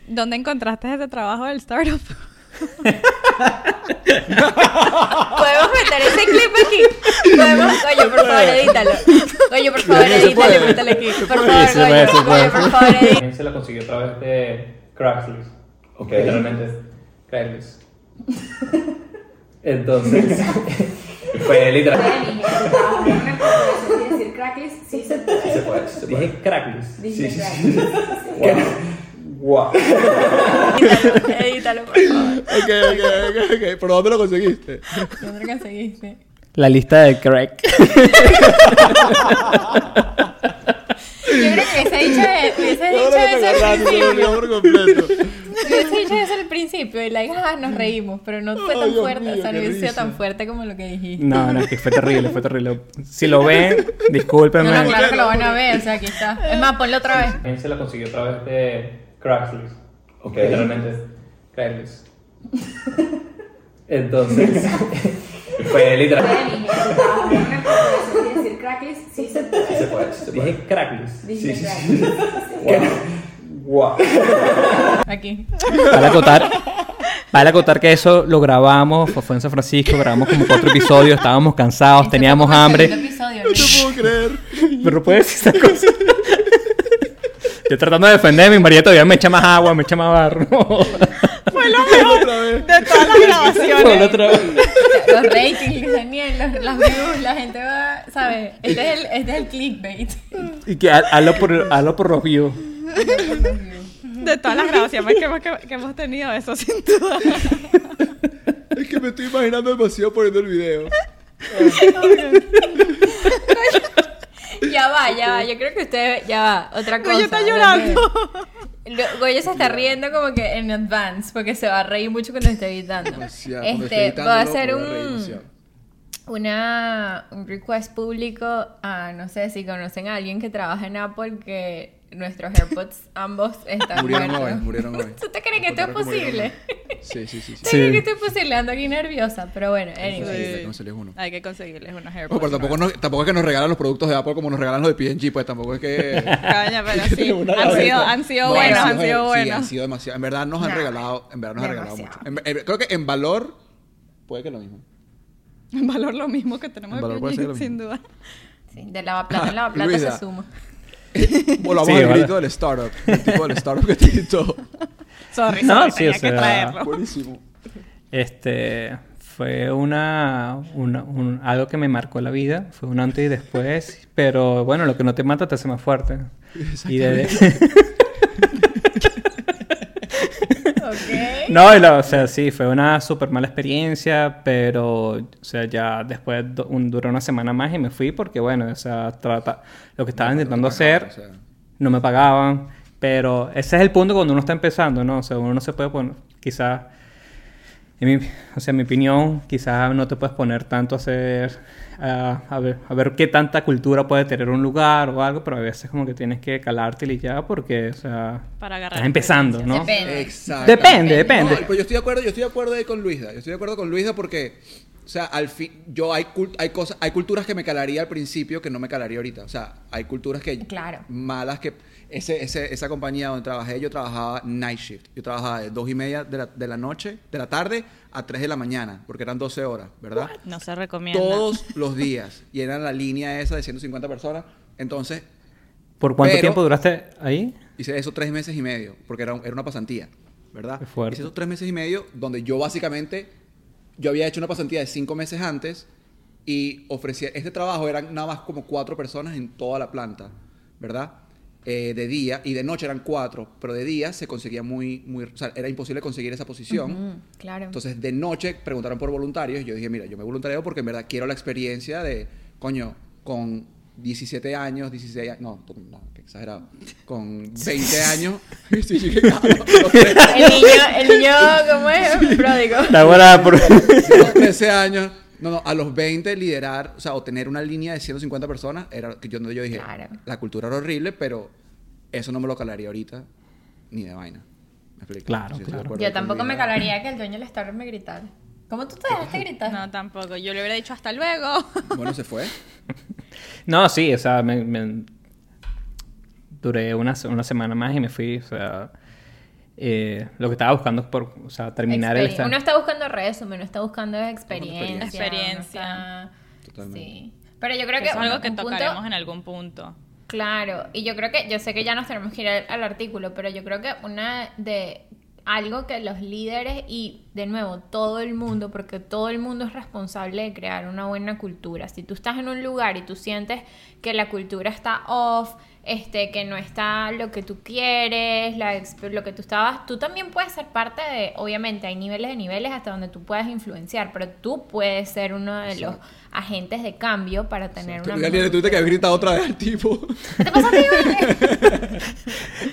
¿Dónde encontraste ese trabajo del startup? (laughs) (laughs) ¿Podemos meter ese clip aquí? ¿Podemos? Oye, por favor, edítalo. Oye, por favor, edítalo, edítalo aquí. Por favor, oye, por favor, edítalo. se lo consiguió a través de, Craigslist. Ok. Literalmente es Craigslist. Entonces, (laughs) fue literal. decir Craigslist, sí se puede. Se puede. Dije Craigslist. Wow. Edítalo, edítalo, por favor. Ok, ok, ok, ok. ¿Por dónde lo conseguiste? ¿Dónde lo conseguiste? La lista de Craig. Yo creo que hubiese dicho, hubiese dicho eso al principio. completo. Hubiese dicho eso al principio y like, ah, nos reímos, pero no fue tan Dios fuerte, mío, o sea, no qué hubiese sido risa. tan fuerte como lo que dijiste. No, no, que fue terrible, fue terrible. Si lo ven, discúlpenme. No, no, claro que lo van a ver, o sea, aquí está. Es más, ponlo otra vez. Él se la consiguió a través de Craigslist. Ok. Literalmente es Craigslist. (laughs) Entonces, (laughs) fue literal. decir Craigslist, sí se puede. Sí se puede, se puede. Dije Craigslist. Sí, sí, sí. (laughs) Wow. Wow. Aquí. Para acotar, para acotar que eso lo grabamos, fue fue en San Francisco, grabamos como cuatro episodios, estábamos cansados, teníamos hambre. Episodio, No puedo creer. Pero puedes decir esas cosas. Yo tratando de defenderme y María todavía me echa más agua, me echa más barro. (laughs) Fue lo mejor Otra vez. de todas las (laughs) grabaciones. otra vez. Los ratings, Daniel, los, las views, la gente va, ¿sabes? Este es el, este es el clickbait. Y que ha- hazlo por, hazlo por los views. De todas las grabaciones que hemos, que, que hemos tenido, eso sin duda. Es que me estoy imaginando demasiado poniendo el video. (laughs) (laughs) Ya va, ya va. Yo creo que usted, ya va. Otra cosa. Goyo está llorando. Lo- Goyo se está riendo como que en advance, porque se va a reír mucho cuando esté editando. Demasiado. Cuando Este, esté voy a hacer un, una, un request público a, no sé, si conocen a alguien que trabaja en Apple, que nuestros AirPods ambos están Murieron muertos. hoy, murieron hoy. (laughs) ¿Usted cree que esto es posible? Sí, sí, sí. sí. ¿Usted cree que esto es posible? Ando aquí nerviosa, pero bueno, anyway. Les uno. Hay que conseguirles unos No, AirPods. pero tampoco, nos- tampoco es que nos regalan los productos de Apple como nos regalan los de P&G, pues tampoco es que... (laughs) Coño, pero (laughs) sí. Han sido, han sido No, buenos, han sido Sí, buenos. han sido demasiado. En verdad nos han Nah, regalado, en verdad nos han regalado mucho. demasiado. En- en- creo que en valor puede que lo mismo. En valor lo mismo que tenemos de P&G, sin duda. Sí, de lavaplata en lavaplata se suma. Volvamos Sí, al vale. grito del startup. El tipo del startup que te gritó. Sorry, No, sorry, sí, tenía o que sea, traerlo. Buenísimo. Este fue una, una- un- algo que me marcó la vida, fue un antes y después, pero bueno, lo que no te mata te hace más fuerte. Y de- (laughs) Ok. No, la- o sea, sí, fue una súper mala experiencia, pero, o sea, ya después un- duró una semana más y me fui porque, bueno, o sea, trata, lo que estaba No, intentando pagaban, hacer, o sea. no me pagaban, pero ese es el punto cuando uno está empezando, ¿no? O sea, uno no se puede poner, quizás, en mi, o sea, en mi opinión, quizás no te puedes poner tanto a hacer, a, a ver, a ver qué tanta cultura puede tener un lugar o algo, pero a veces como que tienes que calarte y ya porque, o sea, Para agarrar estás empezando, ¿no? Depende. Exacto. Depende, depende. No, pero yo estoy de acuerdo, yo estoy de acuerdo ahí con Luisa. Yo estoy de acuerdo con Luisa porque, o sea, al fin, yo hay cult- hay cosas, hay culturas que me calaría al principio que no me calaría ahorita. O sea, hay culturas que Claro. malas que ese, ese, esa compañía donde trabajé, yo trabajaba night shift. Yo trabajaba de dos y media de la, de la noche, de la tarde a 3 de la mañana, porque eran 12 horas, ¿verdad? No se recomienda. Todos los días. Y era la línea esa de 150 personas. Entonces, ¿Por cuánto Pero- tiempo duraste ahí? Hice eso tres meses y medio, porque era, era una pasantía, ¿verdad? Qué fuerte. Hice esos tres meses y medio donde yo básicamente, yo había hecho una pasantía de cinco meses antes y ofrecía, este trabajo eran nada más como cuatro personas en toda la planta, ¿verdad? Eh, de día y de noche eran cuatro, pero de día se conseguía muy, muy, o sea, era imposible conseguir esa posición. Claro. Entonces, de noche preguntaron por voluntarios. y Yo dije, mira, yo me voluntario porque en verdad quiero la experiencia de, coño, con 17 años, 16 años, no, no, exagerado, con (laughs) 20 años. (laughs) sí, sé, (laughs) el niño, el niño, ¿cómo es? Pródigo. La hora por... los 13 años. No, no, a los 20 liderar, o sea, o tener una línea de 150 personas, era que yo, yo dije, Claro. la cultura era horrible, pero eso no me lo calaría ahorita ni de vaina. ¿Me explico? Claro, Sí, claro. Yo tampoco me calaría que el dueño del Starbucks me gritara. ¿Cómo tú te dejaste gritar? No, tampoco. Yo le hubiera dicho hasta luego. Bueno, se fue. No, sí, o sea, me, me- duré una, una semana más y me fui, o sea, eh, lo que estaba buscando es por, o sea, terminar el Experien- stand. Uno está buscando resumen, uno está buscando experiencia. Experiencia. está-. Sí. Pero yo creo que es algo que punto- tocaremos en algún punto. Claro, y yo creo que, yo sé que ya nos tenemos que ir al, al artículo, pero yo creo que una de algo que los líderes y de nuevo todo el mundo, porque todo el mundo es responsable de crear una buena cultura. Si tú estás en un lugar y tú sientes que la cultura está off, este, que no está lo que tú quieres, la lo que tú estabas, tú también puedes ser parte de, obviamente hay niveles de niveles hasta donde tú puedes influenciar, pero tú puedes ser uno de los agentes de cambio para tener una... Gabriel, mejor tuviste que haber gritado otra vez al tipo. ¿Qué te pasa a ti, vale?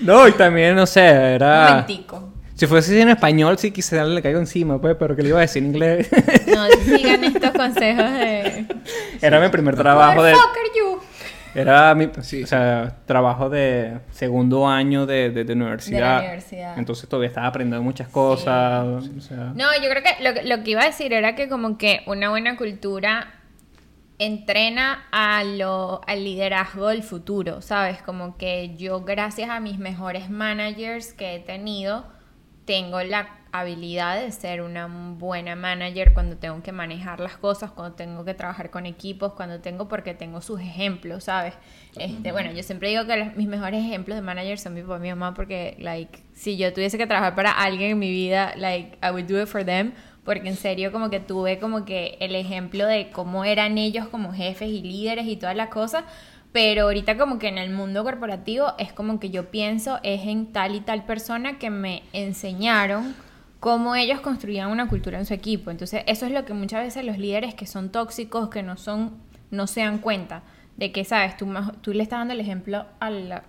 No, y también, no sé, Un era... momentico. Si fuese en español, sí quizá le caigo encima, pues, pero que le iba a decir en inglés. No sigan estos consejos de. era mi primer trabajo de... You. Era mi Sí. o sea, trabajo de segundo año de, de, de universidad. universidad. Entonces todavía estaba aprendiendo muchas cosas. o sea, No, yo creo que lo, que- lo que iba a decir era que, como que una buena cultura entrena a lo, al liderazgo del futuro, ¿sabes? Como que yo, gracias a mis mejores managers que he tenido, tengo la habilidad de ser una buena manager cuando tengo que manejar las cosas, cuando tengo que trabajar con equipos, cuando tengo, porque tengo sus ejemplos, ¿sabes? Este, bueno, yo siempre digo que los- mis mejores ejemplos de manager son mi papá y mi mamá, porque, like, si yo tuviese que trabajar para alguien en mi vida, like, I would do it for them, porque en serio como que tuve como que el ejemplo de cómo eran ellos como jefes y líderes y todas las cosas, pero ahorita como que en el mundo corporativo es como que yo pienso es en tal y tal persona que me enseñaron cómo ellos construían una cultura en su equipo. Entonces, eso es lo que muchas veces los líderes que son tóxicos, que no son, no se dan cuenta de que, sabes, tú, tú le estás dando el ejemplo a la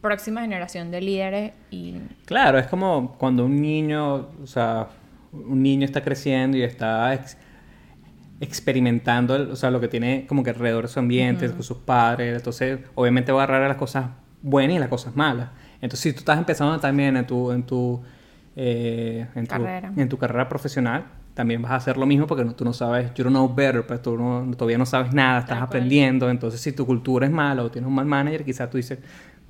próxima generación de líderes y Claro, es como cuando un niño, o sea, un niño está creciendo y está ex- experimentando, o sea, lo que tiene como que alrededor de su ambiente, con sus padres, entonces obviamente va a agarrar las cosas buenas y las cosas malas. Entonces, si tú estás empezando también en tu, en tu, eh, en tu, Carrera. en tu carrera profesional, también vas a hacer lo mismo porque no- tú no sabes, you don't know better, pues tú no- todavía no sabes nada, estás aprendiendo, entonces si tu cultura es mala o tienes un mal manager, quizás tú dices,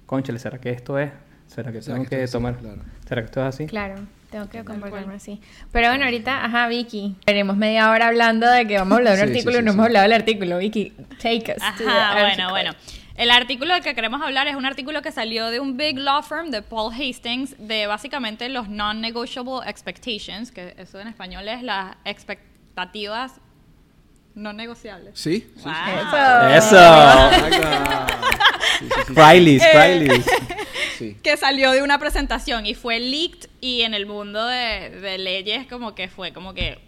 conchale, ¿será que esto es? ¿Será que ¿Será tengo que que, esto es tomar? así? Claro. ¿Será que esto es así? Claro, tengo que comportarme así. Pero bueno, ahorita, ajá, Vicky. Tenemos media hora hablando de que vamos a hablar de un Sí, sí, artículo sí, y no sí. hemos hablado del artículo. Vicky, take us. to the Ajá, bueno, article. bueno. El artículo del que queremos hablar es un artículo que salió de un big law firm de Paul Hastings de básicamente los non-negotiable expectations, que eso en español es las expectativas no negociables. ¿Sí? sí, sí. Wow. ¡Eso! Exacto. (laughs) Sí, sí, sí, Friley's. Friley's. (laughs) sí. que salió de una presentación y fue leaked y en el mundo de, de leyes como que fue como que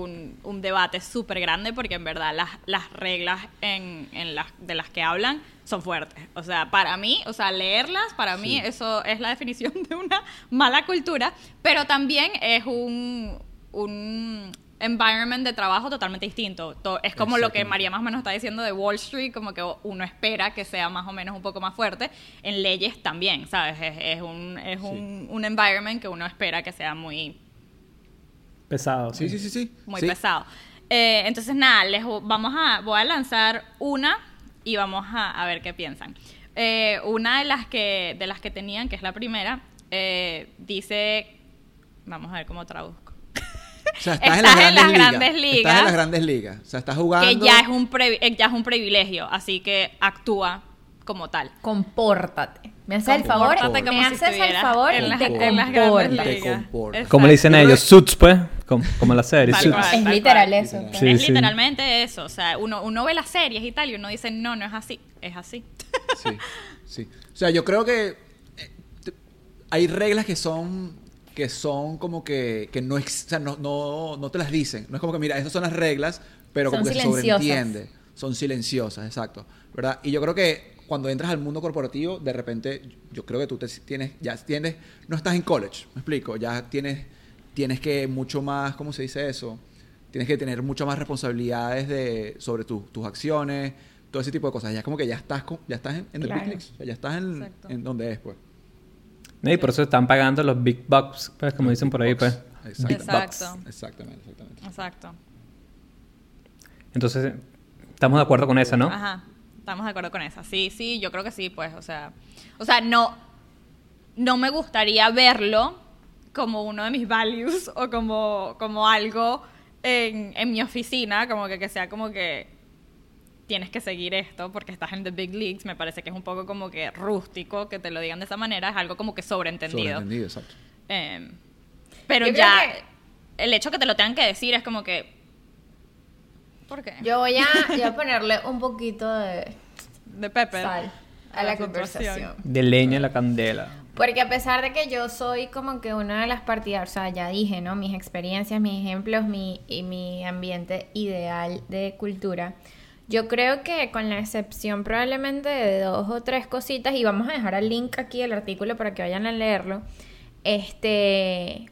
un, un debate súper grande porque en verdad las, las reglas en, en las, de las que hablan son fuertes. O sea, para mí, o sea, leerlas, para mí Sí. eso es la definición de una mala cultura, pero también es un, un environment de trabajo totalmente distinto. To- Es como lo que. María más o menos está diciendo de Wall Street, como que uno espera que sea más o menos un poco más fuerte. En leyes también, ¿sabes? Es, es un, es un, un environment que uno espera que sea muy, Pesado. Sí, sí, sí, sí. muy Sí. pesado. Eh, entonces, nada, les vamos a, voy a lanzar una y vamos a, a ver qué piensan. Eh, una de las que, de las que tenían, que es la primera, eh, dice, vamos a ver cómo traduzco. O sea, estás, en las en grandes, las ligas. grandes Estás en las grandes ligas. O sea, estás jugando. Que ya es un eh, ya es un privilegio, así que actúa como tal. Compórtate. Me haces el favor, como me si haces el favor en y las- te comportas. Como le dicen ellos, suits, pues. Como, como la serie, Tal suits. cual. Es Tal literal cual. eso. pues. Sí, es sí. literalmente eso. O sea, uno, uno ve las series y tal y uno dice, no, no es así. Es así. (laughs) Sí, sí. O sea, yo creo que eh, hay reglas que son que son como que, que no, o sea, no, no, no te las dicen. No es como que, mira, esas son las reglas, pero Son como que se sobreentiende. Son silenciosas, exacto. ¿Verdad? Y yo creo que cuando entras al mundo corporativo, de repente, yo creo que tú te tienes, ya tienes, no estás en college, me explico, ya tienes, tienes que mucho más, ¿cómo se dice eso? Tienes que tener mucho más responsabilidades de, sobre tu- tus acciones, todo ese tipo de cosas. Ya es como que ya estás, con- ya estás en, en el Claro. sea, ya estás en, en donde es, pues. No, Y por eso están pagando los big bucks, pues, como dicen por ahí, pues. Exacto. Big Exacto. bucks. Exactamente, exactamente. Exacto. Entonces, estamos de acuerdo con eso, ¿no? Ajá. Estamos de acuerdo con esa. Sí, sí, yo creo que sí, pues, o sea, o sea, no no me gustaría verlo como uno de mis values o como como algo en, en mi oficina, como que, que sea como que tienes que seguir esto porque estás en the big leagues, me parece que es un poco como que rústico que te lo digan de esa manera, es algo como que sobreentendido. Sobreentendido, exacto. Eh, pero Yo ya, que- el hecho que te lo tengan que decir es como que... ¿Por qué? Yo voy a, yo voy a ponerle un poquito de de Pepper. sal a la conversación. De leña en la candela. Porque a pesar de que yo soy como que una de las partidarias, o sea, ya dije, ¿no? Mis experiencias, mis ejemplos, mi, y mi ambiente ideal de cultura. Yo creo que con la excepción probablemente de dos o tres cositas, y vamos a dejar el link aquí del artículo para que vayan a leerlo, este,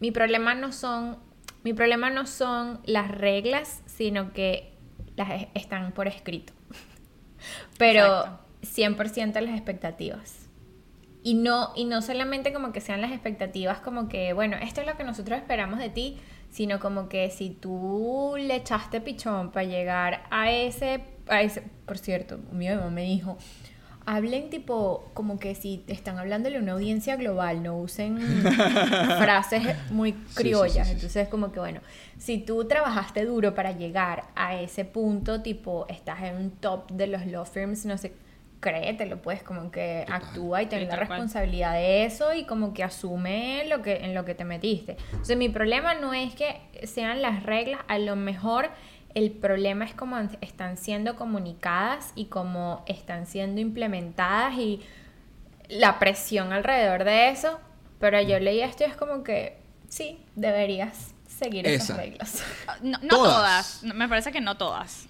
mi problema no son, mi problema no son las reglas, sino que las e- están por escrito. Pero Exacto. 100% las expectativas. Y no, y no solamente como que sean las expectativas como que, bueno, esto es lo que nosotros esperamos de ti, sino como que si tú le echaste pichón para llegar a ese, a ese, por cierto, mi mamá me dijo, hablen tipo como que si están hablándole a una audiencia global, no usen (laughs) frases muy sí, sí, criollas. sí. Entonces como que bueno, si tú trabajaste duro para llegar a ese punto, tipo estás en un top de los law firms, no sé, créetelo pues, como que actúa y ten Sí, la responsabilidad de eso y como que asume lo que en lo que te metiste. Entonces mi problema no es que sean las reglas, a lo mejor el problema es cómo están siendo comunicadas y cómo están siendo implementadas y la presión alrededor de eso. Pero yo leí esto y es como que sí, deberías seguir esas Esa. reglas. No, no Todas. Me parece que no todas.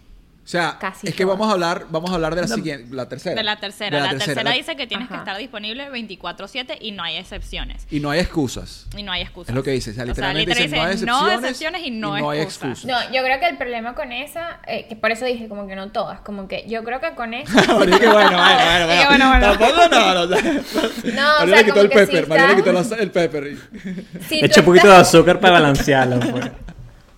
O sea, Casi es que todas. vamos a hablar, vamos a hablar de la siguiente, la tercera. De la tercera. De la, tercera, La- dice que tienes que Ajá. estar disponible 24/7 y no hay excepciones. Y no hay excusas. Y no hay excusas. Es lo que dice. O sea, literalmente literal dice, no hay excepciones excepciones y no, y no hay excusas. No, yo creo que el problema con esa, eh, que por eso dije como que no todas, como que yo creo que con esa... (laughs) Ahorita que bueno, bueno, bueno, (laughs) que bueno, bueno. Tampoco no, no. No, o María sea, le quitó como el que pepper, María le quitó la- el pepper. (laughs) si Echa tú un poquito de estás- azúcar para balancearlo. pues.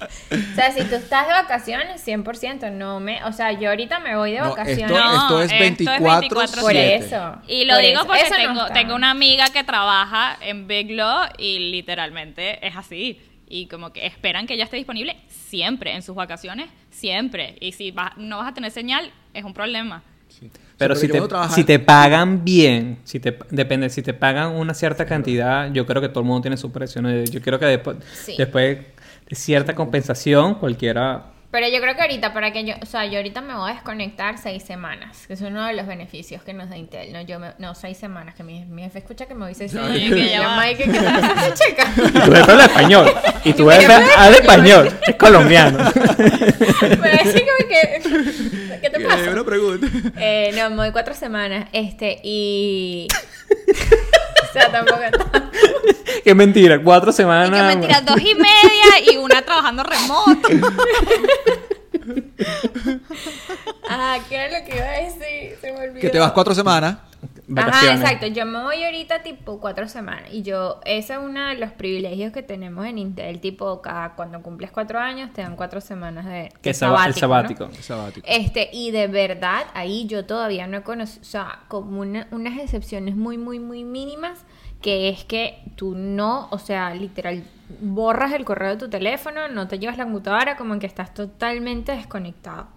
O sea, si tú estás de vacaciones, 100%, no me... O sea, yo ahorita me voy de No, vacaciones. esto, No, esto es esto es 24 Por 7. eso. Y lo por digo eso. porque Eso no tengo, una amiga que trabaja en Big Law y literalmente es así. Y como que esperan que ella esté disponible siempre, en sus vacaciones, siempre. Y si vas- no vas a tener señal, es un problema. Pero Sí, si te, trabajar- si te pagan bien, si te depende, si te pagan una cierta cantidad, yo creo que todo el mundo tiene su presión. Yo creo que después, Sí. después de cierta compensación, cualquiera Pero yo creo que ahorita, para que yo, o sea, yo ahorita me voy a desconectar seis semanas, que es uno de los beneficios que nos da Intel, ¿no? Yo me, no, seis semanas, que mi, mi jefe escucha que me voy seis semanas. y me ya llama va. y que, ¿qué estás haciendo, chica? Tu jefe habla español. Y tu jefe habla español. Es colombiano. (laughs) Me decía como que, ¿qué te Eh, pasa? Una pregunta. Eh, no, me voy cuatro semanas, este, y... (laughs) o sea, tampoco está... (laughs) Qué mentira. Cuatro Y semanas. que mentira, dos y media y una trabajando remoto. Ah, ¿qué era lo que iba a decir? Se me olvidó. Que te vas cuatro semanas. Vacaciones. Ajá, exacto. Yo me voy ahorita tipo cuatro semanas. Y yo, ese es uno de los privilegios que tenemos en Intel. Tipo, cada, cuando cumples cuatro años, te dan cuatro semanas de, Que de saba- el ¿no? sabático. Sabático. Este, y de verdad, ahí yo todavía no he conocido, o sea, como una- unas excepciones muy, muy, muy mínimas, que es que tú no, o sea, literal, borras el correo de tu teléfono, no te llevas la computadora, como que estás totalmente desconectado.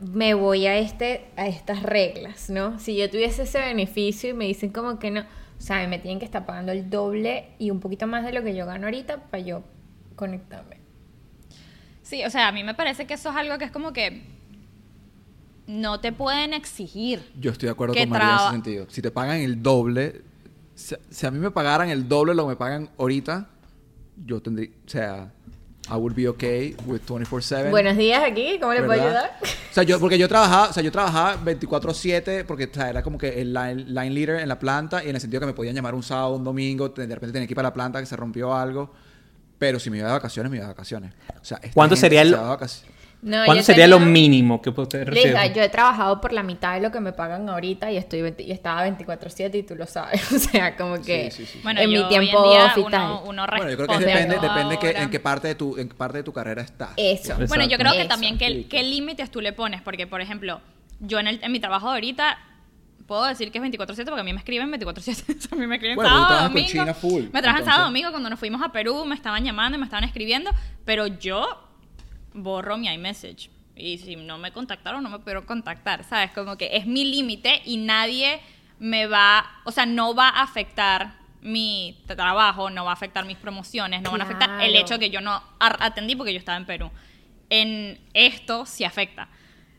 Me voy a este, a estas reglas, ¿no? Si yo tuviese ese beneficio y me dicen como que no, o sea, me tienen que estar pagando el doble y un poquito más de lo que yo gano ahorita para yo conectarme. Sí, o sea, a mí me parece que eso es algo que es como que no te pueden exigir. Yo estoy de acuerdo con María en ese sentido. Si te pagan el doble, si, si a mí me pagaran el doble de lo que me pagan ahorita, yo tendría, o sea, I would be okay with 24/7. Buenos días aquí, ¿cómo le puedo ayudar? O sea, yo, (laughs) porque yo trabajaba, o sea, yo trabajaba 24/7 porque o sea, era como que el line, line leader en la planta y en el sentido que me podían llamar un sábado, un domingo, de repente tenía que ir para la planta que se rompió algo. Pero si me iba de vacaciones, me iba de vacaciones. O sea, ¿Cuánto sería se el- va de vacaciones. No, ¿Cuánto sería lo tenía- mínimo que usted recibe? Lisa, yo he trabajado por la mitad de lo que me pagan ahorita y estoy 20 y estaba 24/7 y tú lo sabes. (laughs) O sea, como que Sí, sí, sí. Bueno, en yo mi tiempo hoy en día uno, uno Bueno, yo creo que depende, depende que, en qué parte de tu, en qué parte de tu carrera estás. Eso. Exacto. Bueno, yo creo que Eso. también qué, qué límites tú le pones, porque por ejemplo, yo en, el, en mi trabajo ahorita puedo decir que es 24/7 porque a mí me escriben 24/7, (laughs) o sea, a mí me escriben Bueno, sábado, domingo. China full, me trabajan entonces- sábado, domingo cuando nos fuimos a Perú, me estaban llamando y me estaban escribiendo, pero yo borro mi iMessage Y si no me contactaron, no me pudieron contactar, ¿sabes? Como que es mi límite y nadie me va, o sea, no va a afectar mi trabajo, no va a afectar mis promociones, no van a afectar el Claro. hecho que yo no atendí porque yo estaba en Perú. En esto sí afecta.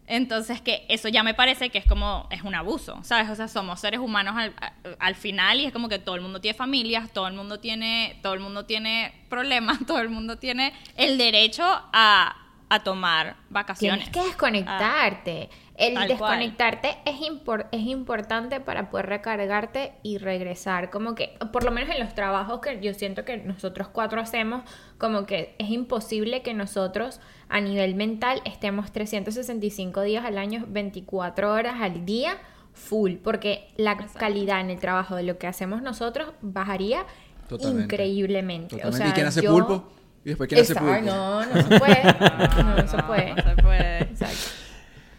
Entonces, que eso ya me parece que es como, es un abuso, ¿sabes? O sea, somos seres humanos al, al final y es como que todo el mundo tiene familias, todo el mundo tiene, todo el mundo tiene problemas, (laughs) todo el mundo tiene el derecho a, a tomar vacaciones. Tienes que desconectarte. El Tal desconectarte es, impor- es importante para poder recargarte y regresar. Como que, por lo menos en los trabajos que yo siento que nosotros cuatro hacemos, como que es imposible que nosotros a nivel mental estemos 365 días al año, 24 horas al día, full. Porque la Exacto. calidad en el trabajo de lo que hacemos nosotros bajaría Totalmente. increíblemente. O Totalmente. sea, ¿Y quién hace yo- pulpo? Y después quién hace Exacto, pulpo. No, no se puede. (laughs) No, no se puede. No se puede. Exacto.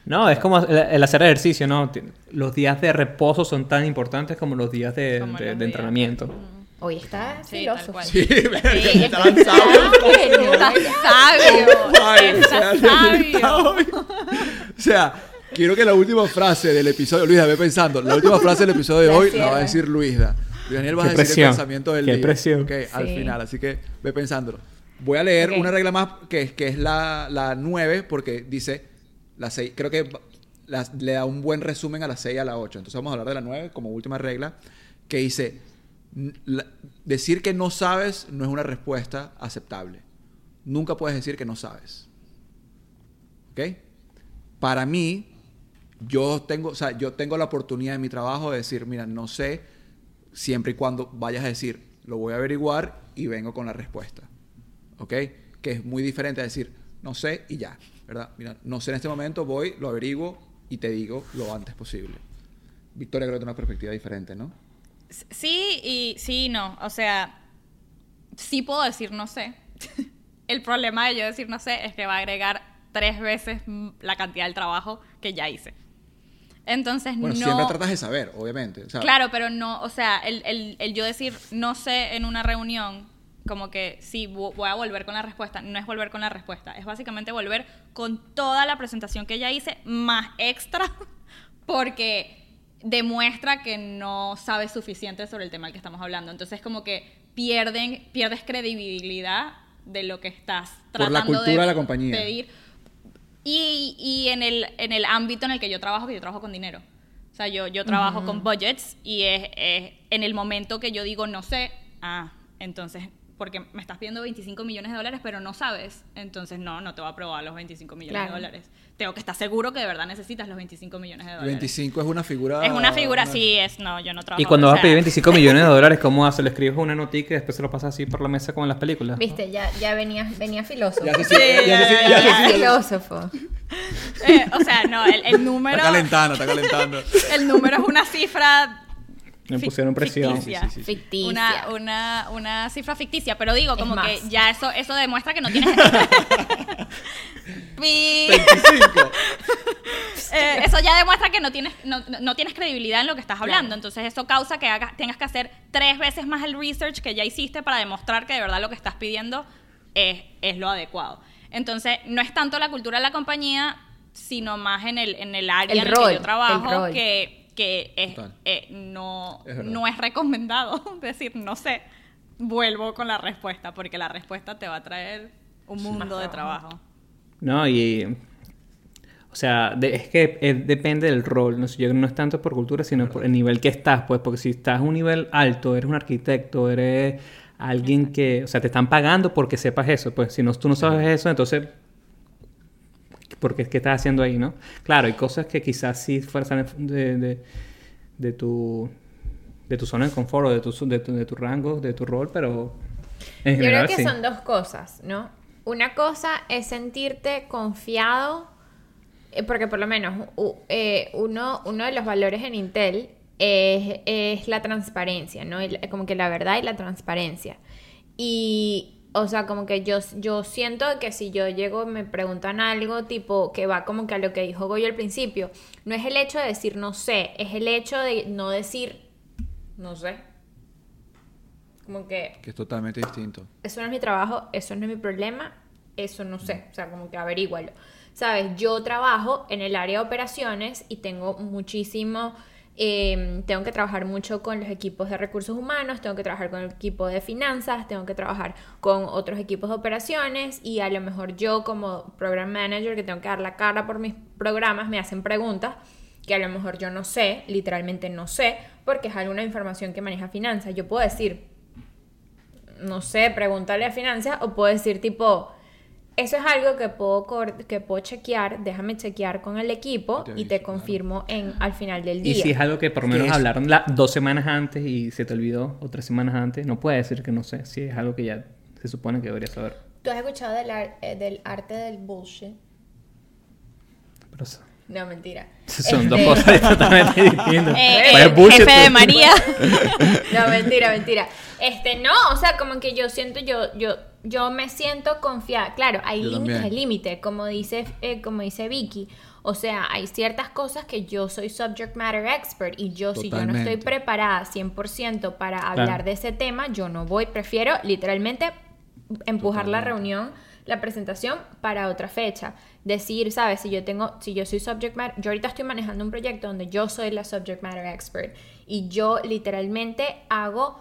No, es como el, hacer ejercicio, ¿no? Los días de reposo son tan importantes como los días de, Como de- los de días. entrenamiento. Hoy está Sí, tal filósofo. cual. Sí, (laughs) Sí, está sabios. genio. Está sabio. Está sea, sabio. O sea, quiero que la última frase del episodio, Luisa, ve pensando, la última frase del episodio de hoy la va a decir Luisa. Luis Daniel va a decir presión, el pensamiento del qué día. presión. Ok, al Sí. final, así que ve pensándolo. Voy a leer una regla más que, es- que es la, la 9 porque dice la 6, creo que la- le da un buen resumen a la 6 y a la 8. Entonces vamos a hablar de la 9 como última regla que dice la- decir que no sabes no es una respuesta aceptable. Nunca puedes decir que no sabes. ¿Ok? Para mí, yo tengo, o sea, yo tengo la oportunidad en mi trabajo de decir, mira, no sé, siempre y cuando vayas a decir, lo voy a averiguar y vengo con la respuesta. ¿Ok? Que es muy diferente a decir, no sé y ya, ¿verdad? Mira, no sé en este momento, voy, lo averiguo y te digo lo antes posible. Victoria creo que tiene una perspectiva diferente, ¿no? Sí y sí no. O sea, sí puedo decir no sé. (laughs) El problema de yo decir no sé es que va a agregar tres veces la cantidad del trabajo que ya hice. Entonces Bueno, no... siempre tratas de saber, obviamente. o sea, Claro, pero no, o sea, el, el- el yo decir no sé en una reunión, como que sí, vo- voy a volver con la respuesta, no es volver con la respuesta, es básicamente volver con toda la presentación que ya hice, más extra, (laughs) porque demuestra que no sabes suficiente sobre el tema del que estamos hablando. Entonces, como que pierden, pierdes credibilidad de lo que estás Por la tratando cultura de la compañía. pedir. Y, y en, el, en el ámbito en el que yo trabajo, que yo trabajo con dinero. O sea, yo, yo trabajo con budgets y es, es en el momento que yo digo no sé, ah, entonces, porque me estás pidiendo 25 millones de dólares, pero no sabes, entonces no, no te voy a aprobar los 25 millones Claro. de dólares. Tengo que estar seguro que de verdad necesitas los 25 millones de dólares. 25 es una figura... Es una figura, una- sí, es, no, yo no trabajo. Y cuando vas a pedir 25 millones de (laughs) dólares, ¿cómo haces? ¿Le escribes una notica y después se lo pasas así por la mesa como en las películas? Viste, ya, ya venía, venía filósofo. Ya se siente- ya se siente- ya se Venía siente- filósofo. eh, o sea, no, el, el número... Está calentando, está calentando. (laughs) El número es una cifra Me pusieron presión. ficticia. Sí, sí, sí, sí. Ficticia. Una, una, una cifra ficticia, pero digo, Es como que ya eso, eso demuestra que no tienes... (laughs) Pi- 25. (laughs) Eh, eso ya demuestra que no tienes, no, no- no tienes credibilidad en lo que estás hablando. Claro. Entonces eso causa que hagas- tengas que hacer tres veces más el research que ya hiciste para demostrar que de verdad lo que estás pidiendo es, es lo adecuado. Entonces no es tanto la cultura de la compañía, sino más en el, en el área El en el rol, que yo trabajo, el rol. que, que es, eh, no, Es no es recomendado (laughs) decir no sé. Vuelvo con la respuesta, porque la respuesta te va a traer un mundo de trabajo. No, y. O sea, de- es que depende del rol. No, sé, yo no es tanto por cultura, sino por el nivel que estás. Pues, porque si estás a un nivel alto, eres un arquitecto, eres alguien que. O sea, te están pagando porque sepas eso. Pues, si no, tú no sabes eso, entonces. Porque ¿qué estás haciendo ahí, no? Claro, hay cosas que quizás sí fuerzan de, de, de tu. De tu zona de confort o de tu, de tu, de tu rango, de tu rol, pero. En Yo creo que sí. son dos cosas, ¿no? Una cosa es sentirte confiado, eh, porque por lo menos eh, uno, uno de los valores en Intel es, es la transparencia, ¿no? Como que la verdad y la transparencia. Y, o sea, como que yo, yo siento que si yo llego y me preguntan algo tipo que va como que a lo que dijo Goyo al principio, no es el hecho de decir no sé, es el hecho de no decir no sé. Como que Que es totalmente distinto. eso no es mi trabajo, eso no es mi problema, eso no sé, o sea, como que averígualo. Sabes, yo trabajo en el área de operaciones y tengo muchísimo, eh, tengo que trabajar mucho con los equipos de recursos humanos, tengo que trabajar con el equipo de finanzas, tengo que trabajar con otros equipos de operaciones y a lo mejor yo como program manager que tengo que dar la cara por mis programas me hacen preguntas que a lo mejor yo no sé, literalmente no sé, porque es alguna información que maneja finanzas. Yo puedo decir, no sé, pregúntale a finanzas o puedo decir tipo, eso es algo que puedo, que puedo chequear, déjame chequear con el equipo Te y te claro. confirmo en, al final del día. Y si es algo que por lo menos hablaron la- dos semanas antes y se te olvidó, o tres semanas antes, no puedes decir que no sé. Si es algo que ya se supone que deberías saber. ¿Tú has escuchado del, ar- eh, del arte del bullshit? Pero eso- No, mentira. (laughs) son dos Este- cosas (laughs) totalmente distintas. Eh, Pues eh, bullshit, jefe de pues. María. (laughs) No, mentira, mentira. Este, no, o sea, como que yo siento, yo, yo, yo me siento confiada. Claro, hay límites, hay límites, como dice, eh, como dice Vicky. O sea, hay ciertas cosas que yo soy subject matter expert y yo, si yo no estoy preparada 100% para hablar Claro. de ese tema, yo no voy. Prefiero literalmente empujar la reunión, la presentación para otra fecha. Decir, sabes, si yo tengo, si yo soy subject matter, yo ahorita estoy manejando un proyecto donde yo soy la subject matter expert y yo literalmente hago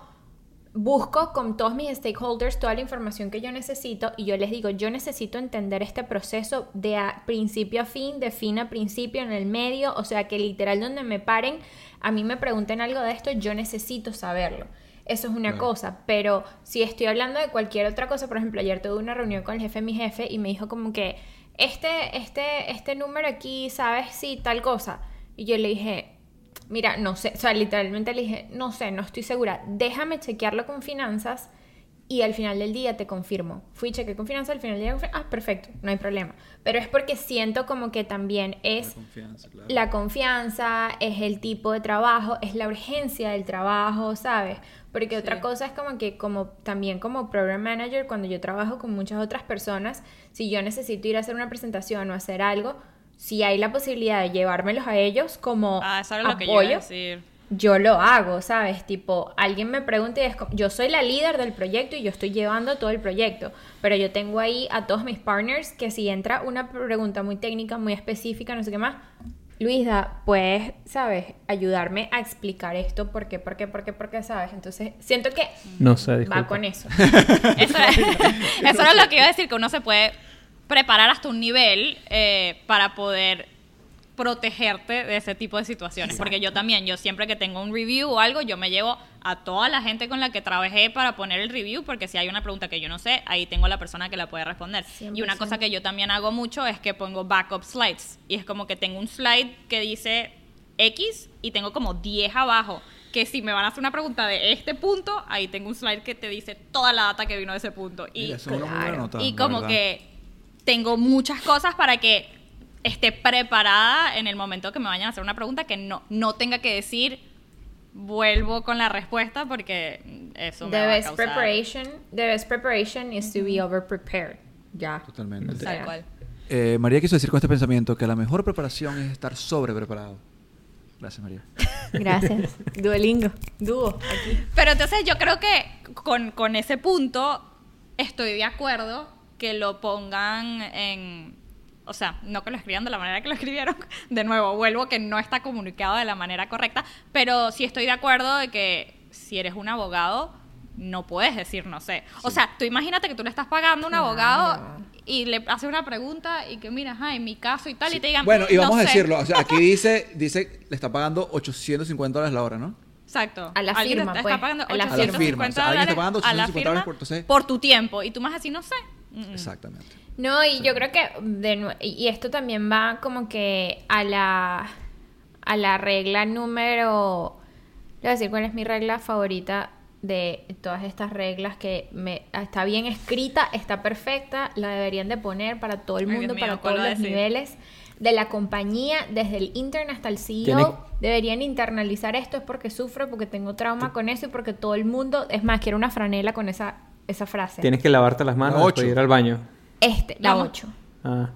busco con todos mis stakeholders toda la información que yo necesito y yo les digo, yo necesito entender este proceso de a principio a fin, de fin a principio, en el medio, o sea que literal donde me paren, a mí me pregunten algo de esto, yo necesito saberlo. Eso es una cosa, pero si estoy hablando de cualquier otra cosa, por ejemplo, ayer tuve una reunión con el jefe de mi jefe y me dijo como que este, este, este número aquí, ¿sabes? Sí, tal cosa. Y yo le dije, mira, no sé, o sea, literalmente le dije, no sé, no estoy segura, déjame chequearlo con finanzas y al final del día te confirmo. Fui, chequé con finanzas, al final del día, confirmo, ah, perfecto, no hay problema. Pero es porque siento como que también es confianza, claro. la confianza, es el tipo de trabajo, es la urgencia del trabajo, ¿sabes? Porque otra cosa es como que como también como program manager, cuando yo trabajo con muchas otras personas, si yo necesito ir a hacer una presentación o hacer algo, si hay la posibilidad de llevármelos a ellos como Ah, eso era lo que yo iba a apoyo, decir. yo lo hago, ¿sabes? Tipo, alguien me pregunta y es como, yo soy la líder del proyecto y yo estoy llevando todo el proyecto, pero yo tengo ahí a todos mis partners que si entra una pregunta muy técnica, muy específica, no sé qué más, Luisa, puedes, ¿sabes? Ayudarme a explicar esto, ¿por qué, por qué, por qué, por qué, ¿sabes? Entonces, siento que No sé, va con eso. (laughs) Eso, eso era lo que iba a decir, que uno se puede preparar hasta un nivel eh, para poder protegerte de ese tipo de situaciones. Porque yo también, yo siempre que tengo un review o algo, yo me llevo a toda la gente con la que trabajé para poner el review, porque si hay una pregunta que yo no sé, ahí tengo la persona que la puede responder. Y una 100%. cosa que yo también hago mucho es que pongo backup slides. Y es como que tengo un slide que dice X y tengo como 10 abajo. Que si me van a hacer una pregunta de este punto, ahí tengo un slide que te dice toda la data que vino de ese punto. Y, Mira, claro. y como que tengo muchas cosas para que esté preparada en el momento que me vayan a hacer una pregunta que no, no tenga que decir vuelvo con la respuesta porque eso me The va a best causar preparation, the best preparation is to be over prepared. Ya. Totalmente. Tal cual. Eh, María quiso decir con este pensamiento que la mejor preparación es estar sobre preparado. Gracias, María. (laughs) Gracias. Duolingo. Dúo. Aquí. Pero entonces yo creo que con, con ese punto estoy de acuerdo que lo pongan en... O sea, no que lo escriban de la manera que lo (laughs) escribieron. De nuevo, vuelvo que no está comunicado de la manera correcta. Pero sí estoy de acuerdo de que si eres un abogado, no puedes decir no sé. O sea, tú imagínate que tú le estás pagando a un Claro. abogado y le haces una pregunta y que mira, ajá, en mi caso y tal, y te digan... Bueno, y "No vamos a sé". decirlo. O sea, aquí (laughs) dice, dice, le está pagando 850 dólares la hora, ¿no? Exacto. A la Alguien firma, te pues. está pagando A la 850 firma. O sea, alguien está pagando dólares a la 850 firma dólares por- entonces- por tu tiempo. Y tú más así, no sé. Mm, mm. Exactamente. No, y yo creo que de y esto también va como que a la a la regla número le voy a decir cuál es mi regla favorita de todas estas reglas que me está bien escrita, está perfecta, la deberían de poner para todo el mundo, mío, para ¿cuál todos los decir? niveles de la compañía, desde el intern hasta el CEO, Tiene- deberían internalizar esto es porque sufro, porque tengo trauma con eso y porque todo el mundo, es más, quiero una franela con esa esa frase. Tienes que lavarte las manos La después de ocho. ir al baño. Este, la Vamos. 8. Ah.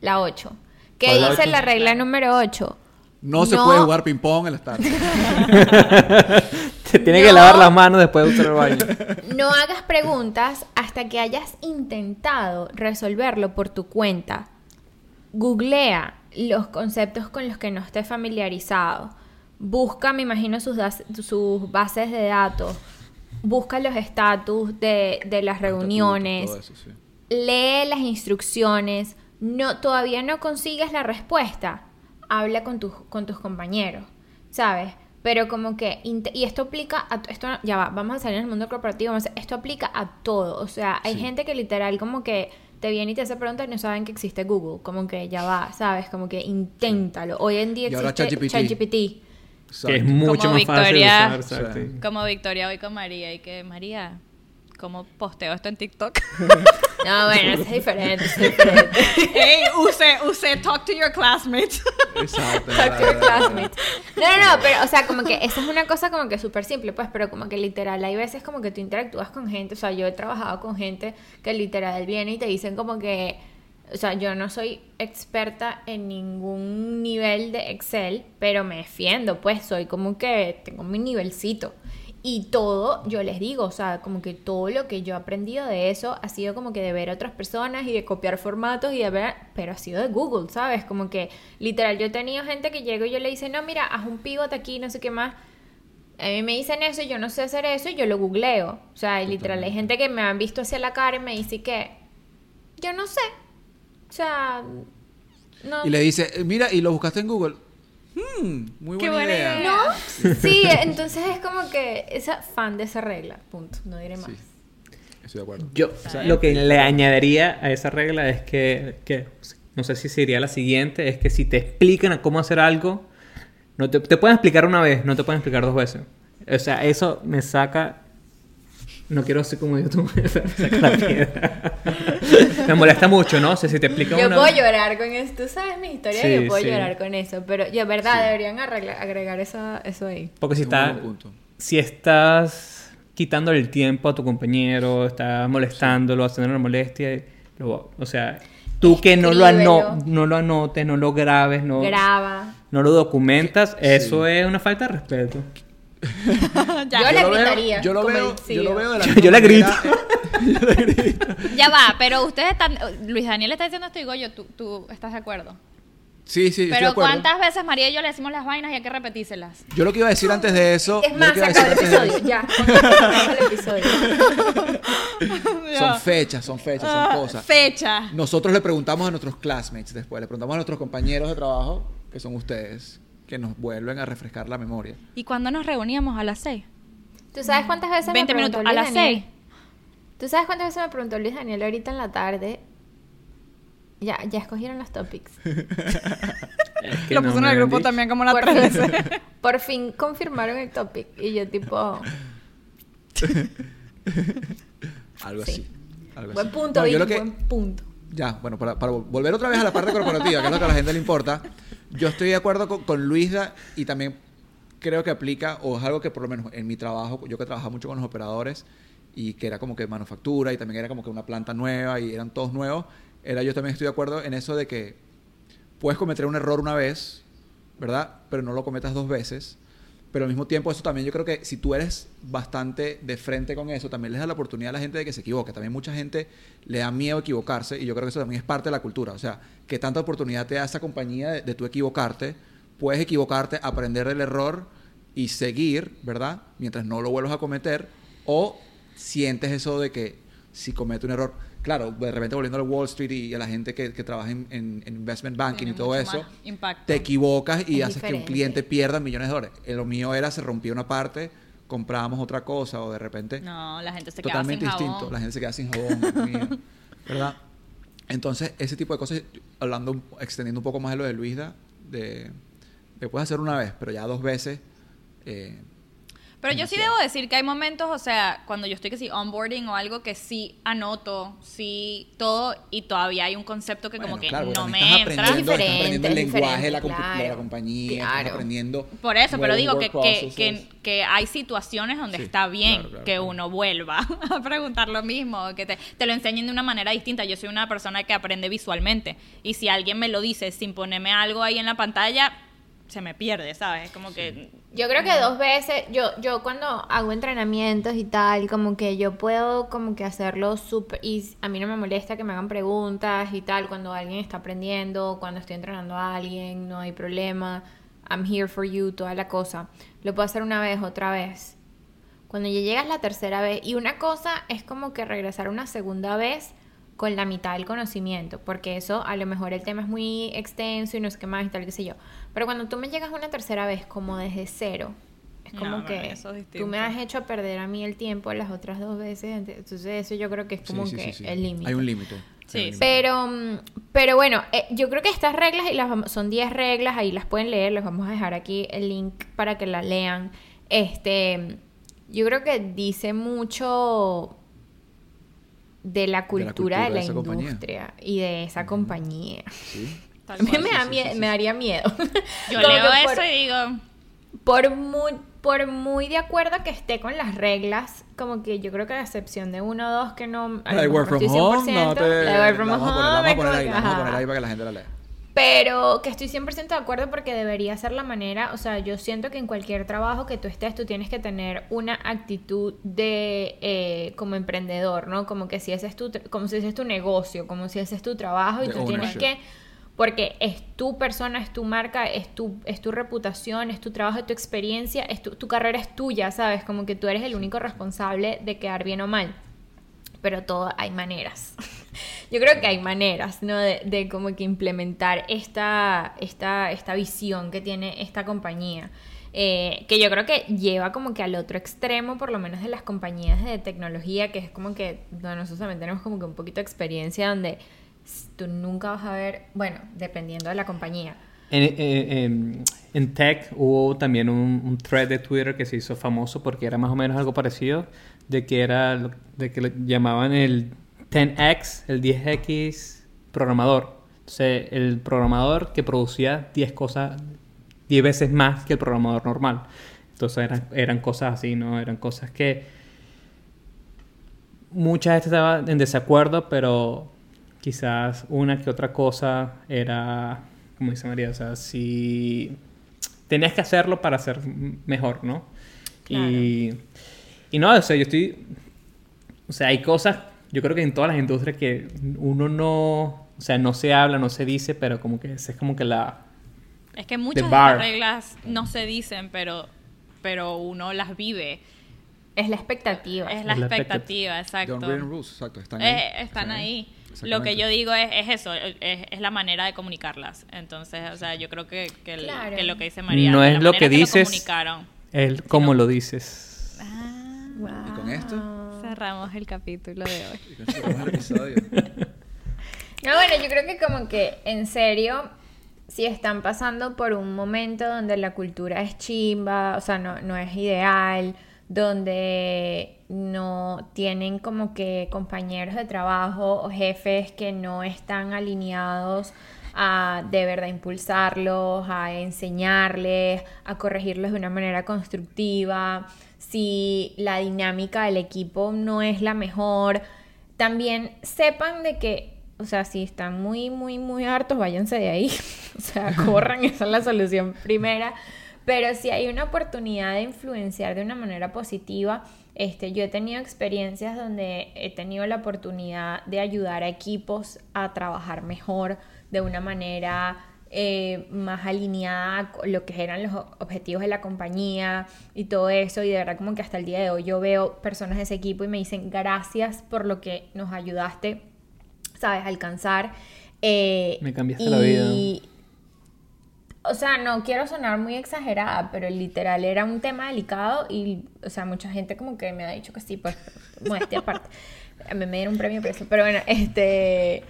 La 8. ¿Qué ¿Cuál es la dice ocho? la regla número 8? No, se No. puede jugar ping-pong en las tardes. (laughs) Se tiene que No. lavar las manos después de usar el baño. (laughs) No hagas preguntas hasta que hayas intentado resolverlo por tu cuenta. Googlea los conceptos con los que no estés familiarizado. Busca, me imagino, sus, sus bases de datos. Busca los estatus de, de las reuniones. Todo eso, sí. lee las instrucciones, no, todavía no consigues la respuesta, habla con tus, con tus compañeros, ¿sabes? Pero como que, y esto aplica a, esto ya va, vamos a salir en el mundo corporativo, vamos a- esto aplica a todo, o sea, hay Sí. gente que literal como que te viene y te hace preguntas y no saben que existe Google, como que ya va, ¿sabes? Como que inténtalo, hoy en día existe ChatGPT. ChatGPT. Que es Exacto. mucho Como más fácil Victoria- usar. exacto. Sí. Como Victoria hoy con María y que María, ¿cómo posteo esto en TikTok? (laughs) No, bueno, es diferente, es diferente. (laughs) hey, use, use, talk to your classmates. Exacto. Talk to your classmates. No, no, no, pero, o sea, como que esa es una cosa como que súper simple, pues, pero como que literal, hay veces como que tú interactúas con gente, o sea, yo he trabajado con gente que literal viene y te dicen como que, o sea, yo no soy experta en ningún nivel de Excel, pero me defiendo, pues, soy como que tengo mi nivelcito. Y todo, yo les digo, o sea, como que todo lo que yo he aprendido de eso ha sido como que de ver a otras personas y de copiar formatos y de ver, pero ha sido de Google, ¿sabes? Como que literal, yo he tenido gente que llego y yo le dice, no, mira, haz un pivot aquí, no sé qué más. A mí me dicen eso yo no sé hacer eso y yo lo googleo. O sea, literal, hay gente que me han visto hacia la cara y me dice que yo no sé. O sea, no. Y le dice, eh, mira, y lo buscaste en Google. Hmm, muy buena, Qué buena idea. idea. ¿No? Sí, entonces es como que esa fan de esa regla, punto, no diré más. Sí, estoy de acuerdo. Yo lo que le añadiría a esa regla es que, que, no sé si sería la siguiente, es que si te explican a cómo hacer algo, no te, te pueden explicar una vez, no te pueden explicar dos veces. O sea, eso me saca... No quiero ser como yo, (laughs) tú me saca la piedra. me molesta mucho, ¿no? O sea, si te explican Yo una puedo llorar con eso, tú sabes mi historia, Sí, yo puedo sí. llorar con eso, pero ya verdad deberían arregla- agregar eso, eso ahí. Porque si está, punto. si estás quitándole el tiempo a tu compañero, estás molestándolo, haciendo una molestia, lo- o sea, tú que no lo, ano- no lo anotes, no lo grabes, no, Graba. no lo documentas, Sí. eso es una falta de respeto. (laughs) Yo le lo veo- gritaría, Yo lo veo, yo lo veo de la Yo- (laughs) yo le grito. yo le grito. ya va, pero ustedes están. Luis Daniel está diciendo esto y digo yo, ¿tú, tú estás de acuerdo? Sí, sí, estoy de Pero acuerdo. ¿cuántas veces María y yo le decimos las vainas y hay que repetíselas? Yo lo que iba a decir antes de eso. Es yo más, lo que iba se a acabó (laughs) el episodio, ya. acabamos el episodio. Son fechas, son fechas, son Ah, cosas. Fecha. Nosotros le preguntamos a nuestros classmates después, le preguntamos a nuestros compañeros de trabajo, que son ustedes, que nos vuelven a refrescar la memoria. ¿Y cuando nos reuníamos a las seis? ¿Tú sabes cuántas veces 20 me preguntó minutos, a las Daniel? 6. ¿Tú sabes cuántas veces me preguntó Luis Daniel ahorita en la tarde? Ya, ya escogieron los topics. (laughs) Es que Lo no puso en el grupo dicho. también como una Por tres fin, veces. (laughs) por fin confirmaron el topic. Y yo tipo, (laughs) Algo Sí. así. algo buen así. punto, No, yo Vicky, lo que- buen punto. Ya, bueno, para, para volver otra vez a la parte corporativa, que es lo que a la gente le importa, yo estoy de acuerdo con, con Luisa y también creo que aplica, o es algo que por lo menos en mi trabajo, yo que trabajaba mucho con los operadores y que era como que manufactura y también era como que una planta nueva y eran todos nuevos, era yo también estoy de acuerdo en eso de que puedes cometer un error una vez, ¿verdad? Pero no lo cometas dos veces. Pero al mismo tiempo, eso también yo creo que si tú eres bastante de frente con eso, también les da la oportunidad a la gente de que se equivoque. También mucha gente le da miedo equivocarse y yo creo que eso también es parte de la cultura. O sea, que tanta oportunidad te da esa compañía de, de tú equivocarte. Puedes equivocarte, aprender del error y seguir, ¿verdad? Mientras no lo vuelvas a cometer. O sientes eso de que si comete un error, claro, de repente volviendo al Wall Street y a la gente que, que trabaja en, en- en investment banking Tiene y todo eso, te equivocas y Es haces que un cliente pierda millones de dólares. En lo mío era, se rompía una parte, comprábamos otra cosa o de repente No, la gente se totalmente quedaba sin distinto. jabón. La gente se queda sin jabón, ¿verdad? Entonces, ese tipo de cosas, hablando, un- extendiendo un poco más de lo de Luisda, de, de puedes hacer una vez, pero ya dos veces. eh, Pero yo sí debo decir que hay momentos, o sea, cuando yo estoy que sí onboarding o algo que sí anoto, sí todo y todavía hay un concepto que como que claro, no me estás entra. aprendiendo, estás diferente, aprendiendo el lenguaje de la, de la claro. compañía, Claro. estás aprendiendo. Por eso, pero digo que, que, que, que hay situaciones donde Sí, está bien claro, claro, que claro. uno vuelva (laughs) a preguntar lo mismo, que te, te lo enseñen de una manera distinta. Yo soy una persona que aprende visualmente y si alguien me lo dice sin ponerme algo ahí en la pantalla, se me pierde, ¿sabes? Es como que Yo creo que dos veces, yo, yo cuando hago entrenamientos y tal, como que yo puedo como que hacerlo súper, y a mí no me molesta que me hagan preguntas y tal, cuando alguien está aprendiendo, cuando estoy entrenando a alguien, no hay problema, I'm here for you, toda la cosa. Lo puedo hacer una vez, otra vez. Cuando ya llegas la tercera vez, y una cosa es como que regresar una segunda vez con la mitad del conocimiento, porque eso a lo mejor el tema es muy extenso y no sé qué más y tal, qué sé yo. Pero cuando tú me llegas una tercera vez como desde cero, es como no, que es tú me has hecho perder a mí el tiempo las otras dos veces, ent- entonces eso yo creo que es Sí, como sí, que sí, sí. el límite. Hay un límite. Sí, sí. Pero, mm, pero bueno, eh, yo creo que estas reglas, y las vamos- son 10 reglas, ahí las pueden leer, les vamos a dejar aquí el link para que la lean. Este, yo creo que dice mucho de la cultura de la, cultura de esa compañía. industria y de esa compañía. Sí. Tal A mí cual. me, da sí, mie- sí, sí. me daría miedo. (laughs) Yo leo por- eso y digo, por muy, por muy de acuerdo que esté con las reglas, como que yo creo que a excepción de uno o dos que no... La de Work from estoy Home, 100%, no te... la de Work from la vamos a poner, la Home, vamos a poner ahí, que, la vamos a ajá. poner ahí para que la gente la lea. Pero que estoy 100% de acuerdo porque debería ser la manera, o sea, yo siento que en cualquier trabajo que tú estés, tú tienes que tener una actitud de eh, como emprendedor, ¿no? Como que si ese es tu, como si ese es tu negocio, como si ese es tu trabajo y De tú tienes que, porque es tu persona, es tu marca, es tu, es tu reputación, es tu trabajo, es tu experiencia, es tu, tu carrera es tuya, ¿sabes? Como que tú eres el único responsable de quedar bien o mal pero todo hay maneras. (laughs) Yo creo que hay maneras, ¿no? De, de como que implementar esta, esta, esta visión que tiene esta compañía. Eh, que yo creo que lleva como que al otro extremo, por lo menos de las compañías de tecnología, que es como que donde nosotros también tenemos como que un poquito de experiencia donde tú nunca vas a ver, bueno, dependiendo de la compañía. En, en- en- en tech hubo también un, un thread de Twitter que se hizo famoso porque era más o menos algo parecido, de que era de que llamaban el 10x, el 10x programador. Entonces, el programador que producía 10 cosas, 10 veces más que el programador normal. Entonces eran, eran cosas así, ¿no? Eran cosas que mucha gente estaba en desacuerdo, pero quizás una que otra cosa era, como dice María, o sea, si tenías que hacerlo para ser mejor, ¿no? Y, y no, o sea, yo estoy, o sea, hay cosas, yo creo que en todas las industrias que uno no, o sea, no se habla, no se dice, pero como que es como que la... es que muchas de las reglas no se dicen, pero, pero uno las vive. Es la expectativa. Es la Es la expectativa, The exacto. unwritten rules, exacto. Están ahí. Eh, están ahí. Lo que yo digo es, es eso, es, es la manera de comunicarlas. Entonces, o sea, yo creo que, que, el- Claro. que lo que dice María, No la es lo que dices. comunicaron. El cómo lo dices. Y con esto, Cerramos el capítulo de hoy. cerramos el episodio. No, bueno, yo creo que como que en serio, si están pasando por un momento donde la cultura es chimba, o sea, no, no es ideal, donde no tienen como que compañeros de trabajo o jefes que no están alineados a de verdad impulsarlos, a enseñarles, a corregirlos de una manera constructiva, si la dinámica del equipo no es la mejor, también sepan de que, o sea, si están muy, muy, muy hartos, váyanse de ahí. (laughs) o sea, (laughs) corran, esa es la solución primera. Pero si hay una oportunidad de influenciar de una manera positiva, este, yo he tenido experiencias donde he tenido la oportunidad de ayudar a equipos a trabajar mejor de una manera eh, más alineada con lo que eran los objetivos de la compañía y todo eso. Y de verdad como que hasta el día de hoy yo veo personas de ese equipo y me dicen gracias por lo que nos ayudaste, sabes, a alcanzar. Eh, Me cambiaste la vida. O sea, no quiero sonar muy exagerada, pero literal era un tema delicado y, o sea, mucha gente como que me ha dicho que sí, pues, modestia aparte. A mí me dieron un premio por eso, pero bueno, este,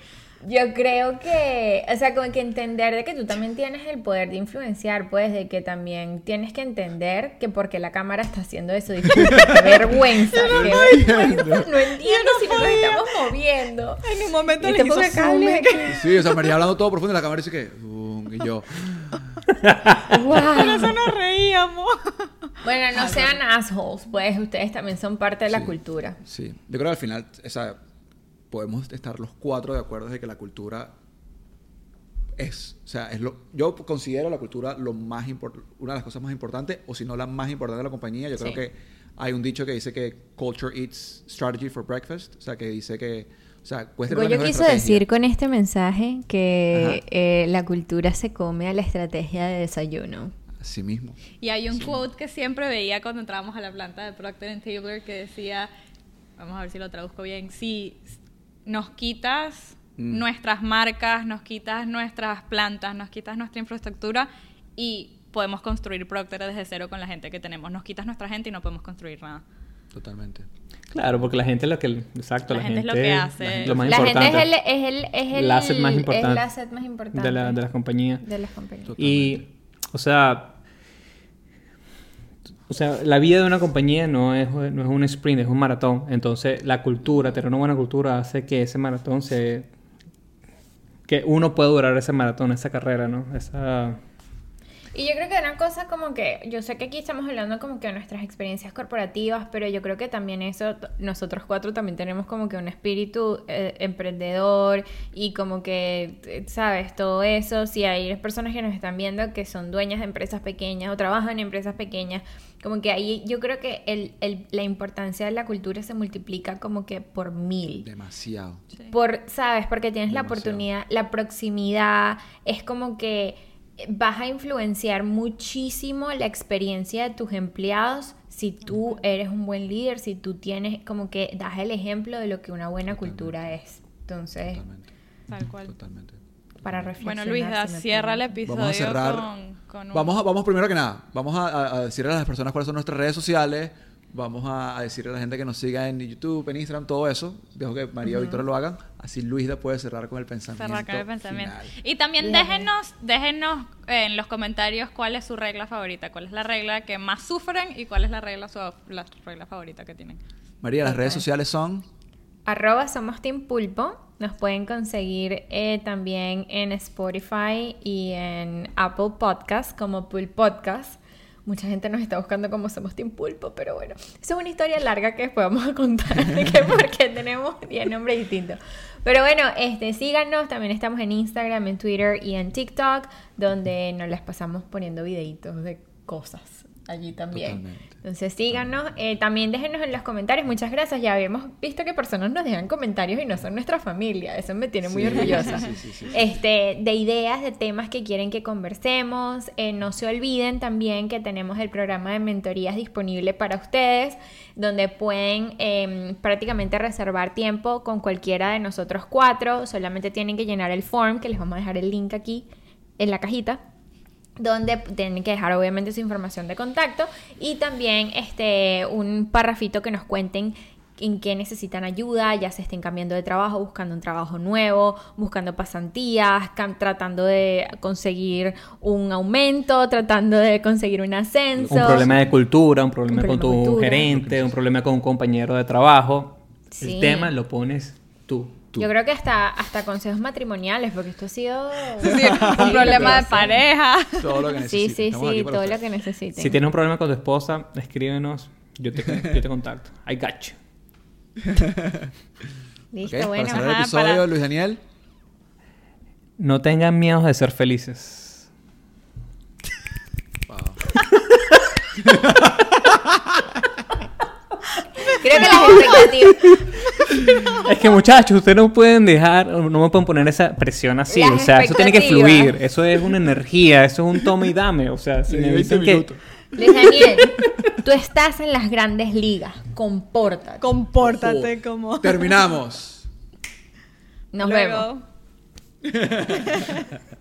yo creo que, o sea, como que entender de que tú también tienes el poder de influenciar, pues, de que también tienes que entender que porque la cámara está haciendo eso, disculpa, qué vergüenza, qué vergüenza, no entiendo si nos estamos moviendo. En un momento Y le hizo aquí. Sí, o sea, María hablando todo profundo y la cámara dice que... Y yo... Por eso nos reíamos. Bueno, no sean assholes, pues ustedes también son parte de la Sí. cultura. Sí, yo creo que al final, o sea, podemos estar los cuatro de acuerdo de que la cultura es, o sea, es lo, yo considero la cultura lo más una de las cosas más importantes, o si no la más importante de la compañía. Yo creo Sí. que hay un dicho que dice que culture eats strategy for breakfast, o sea, que dice que, o sea, Goyo quiso decir con este mensaje que eh, la cultura se come a la estrategia de desayuno. Así mismo. Y hay un quote que siempre veía cuando entrábamos a la planta de Procter Tabler que decía, vamos a ver si lo traduzco bien, si nos quitas Mm. nuestras marcas, nos quitas nuestras plantas, nos quitas nuestra infraestructura y podemos construir Procter desde cero con la gente que tenemos. Nos quitas nuestra gente y no podemos construir nada. Totalmente. Claro, porque la gente es lo que... Exacto, La la, gente es lo que hace. Lo más la importante. gente es el, es el, es el, El asset más importante. es el asset más importante de, la, de las compañías. de las compañías. Y, o sea, o sea, la vida de una compañía no es, no es un sprint, es un maratón. Entonces, la cultura, tener una buena cultura hace que ese maratón se... Que uno pueda durar ese maratón, esa carrera, ¿no? Esa... Y yo creo que una cosa como que, yo sé que aquí estamos hablando como que de nuestras experiencias corporativas, pero yo creo que también eso, nosotros cuatro también tenemos como que un espíritu eh, emprendedor y como que, sabes, todo eso, si hay personas que nos están viendo que son dueñas de empresas pequeñas o trabajan en empresas pequeñas, como que ahí yo creo que el, el- la importancia de la cultura se multiplica como que por mil Demasiado. por, ¿sabes? Porque tienes la oportunidad, la proximidad, es como que vas a influenciar muchísimo la experiencia de tus empleados si tú eres un buen líder, si tú tienes como que das el ejemplo de lo que una buena cultura es. Entonces, Totalmente. Tal cual. Totalmente. para reflexionar. Bueno, Luisa, si cierra el episodio Vamos a cerrar. con, con un- Vamos, a- vamos primero que nada, vamos a decirle a las personas cuáles son nuestras redes sociales, vamos a, a decirle a la gente que nos siga en YouTube, en Instagram, todo eso. Dejo que María o Victoria lo hagan, así Luisa puede cerrar con el pensamiento. cerrar con el pensamiento. final. Y también Bien. déjenos, déjenos en los comentarios cuál es su regla favorita, cuál es la regla que más sufren y cuál es la regla, su- la regla favorita que tienen. María, las redes sociales son Arroba somos Team Pulpo. Nos pueden conseguir eh, también en Spotify y en Apple Podcast como Pul Podcast. Mucha gente nos está buscando como somos Team Pulpo, pero bueno, es una historia larga que después vamos a contar de (laughs) que tenemos 10 nombres distintos. Pero bueno, este, síganos, también estamos en Instagram, en Twitter y en TikTok, donde nos las pasamos poniendo videitos de cosas allí también. Totalmente. Entonces síganos, eh, también déjenos en los comentarios, muchas gracias, ya habíamos visto que personas nos dejan comentarios y no son nuestra familia, eso me tiene muy Sí, orgullosa. sí, sí, sí, sí. Este, de ideas, de temas que quieren que conversemos, Eh, no se olviden también que tenemos el programa de mentorías disponible para ustedes, donde pueden em, prácticamente reservar tiempo con cualquiera de nosotros cuatro, solamente tienen que llenar el form, que les vamos a dejar el link aquí en la cajita donde tienen que dejar obviamente su información de contacto y también este un parrafito que nos cuenten en qué necesitan ayuda, ya se estén cambiando de trabajo, buscando un trabajo nuevo, buscando pasantías, tratando de conseguir un aumento, tratando de conseguir un ascenso. Un problema de cultura, un problema, Un con problema tu cultura. gerente, un problema con un compañero de trabajo. Sí. El tema lo pones tú. Tú. Yo creo que hasta, hasta consejos matrimoniales, porque esto ha sido... Sí, un (laughs) problema de Sí. pareja. todo lo que Sí, necesiten. sí, Estamos sí, para todo lo que necesiten. Si tienes un problema con tu esposa, escríbenos. Yo te, yo te contacto. I got you. (laughs) Listo, bueno. para cerrar el Ajá, episodio, para- Luis Daniel. No tengan miedo de ser felices. Wow. (laughs) Creo que las expectativas... (laughs) Es que muchachos, ustedes no pueden dejar, no me pueden poner esa presión así. Las o sea, eso tiene que fluir. Eso es una energía, eso es un toma y dame. O sea, si me 20 dicen que... Luis Daniel, tú estás en las grandes ligas. Compórtate. Compórtate Ojo. como... Terminamos. Nos Luego. vemos. (laughs)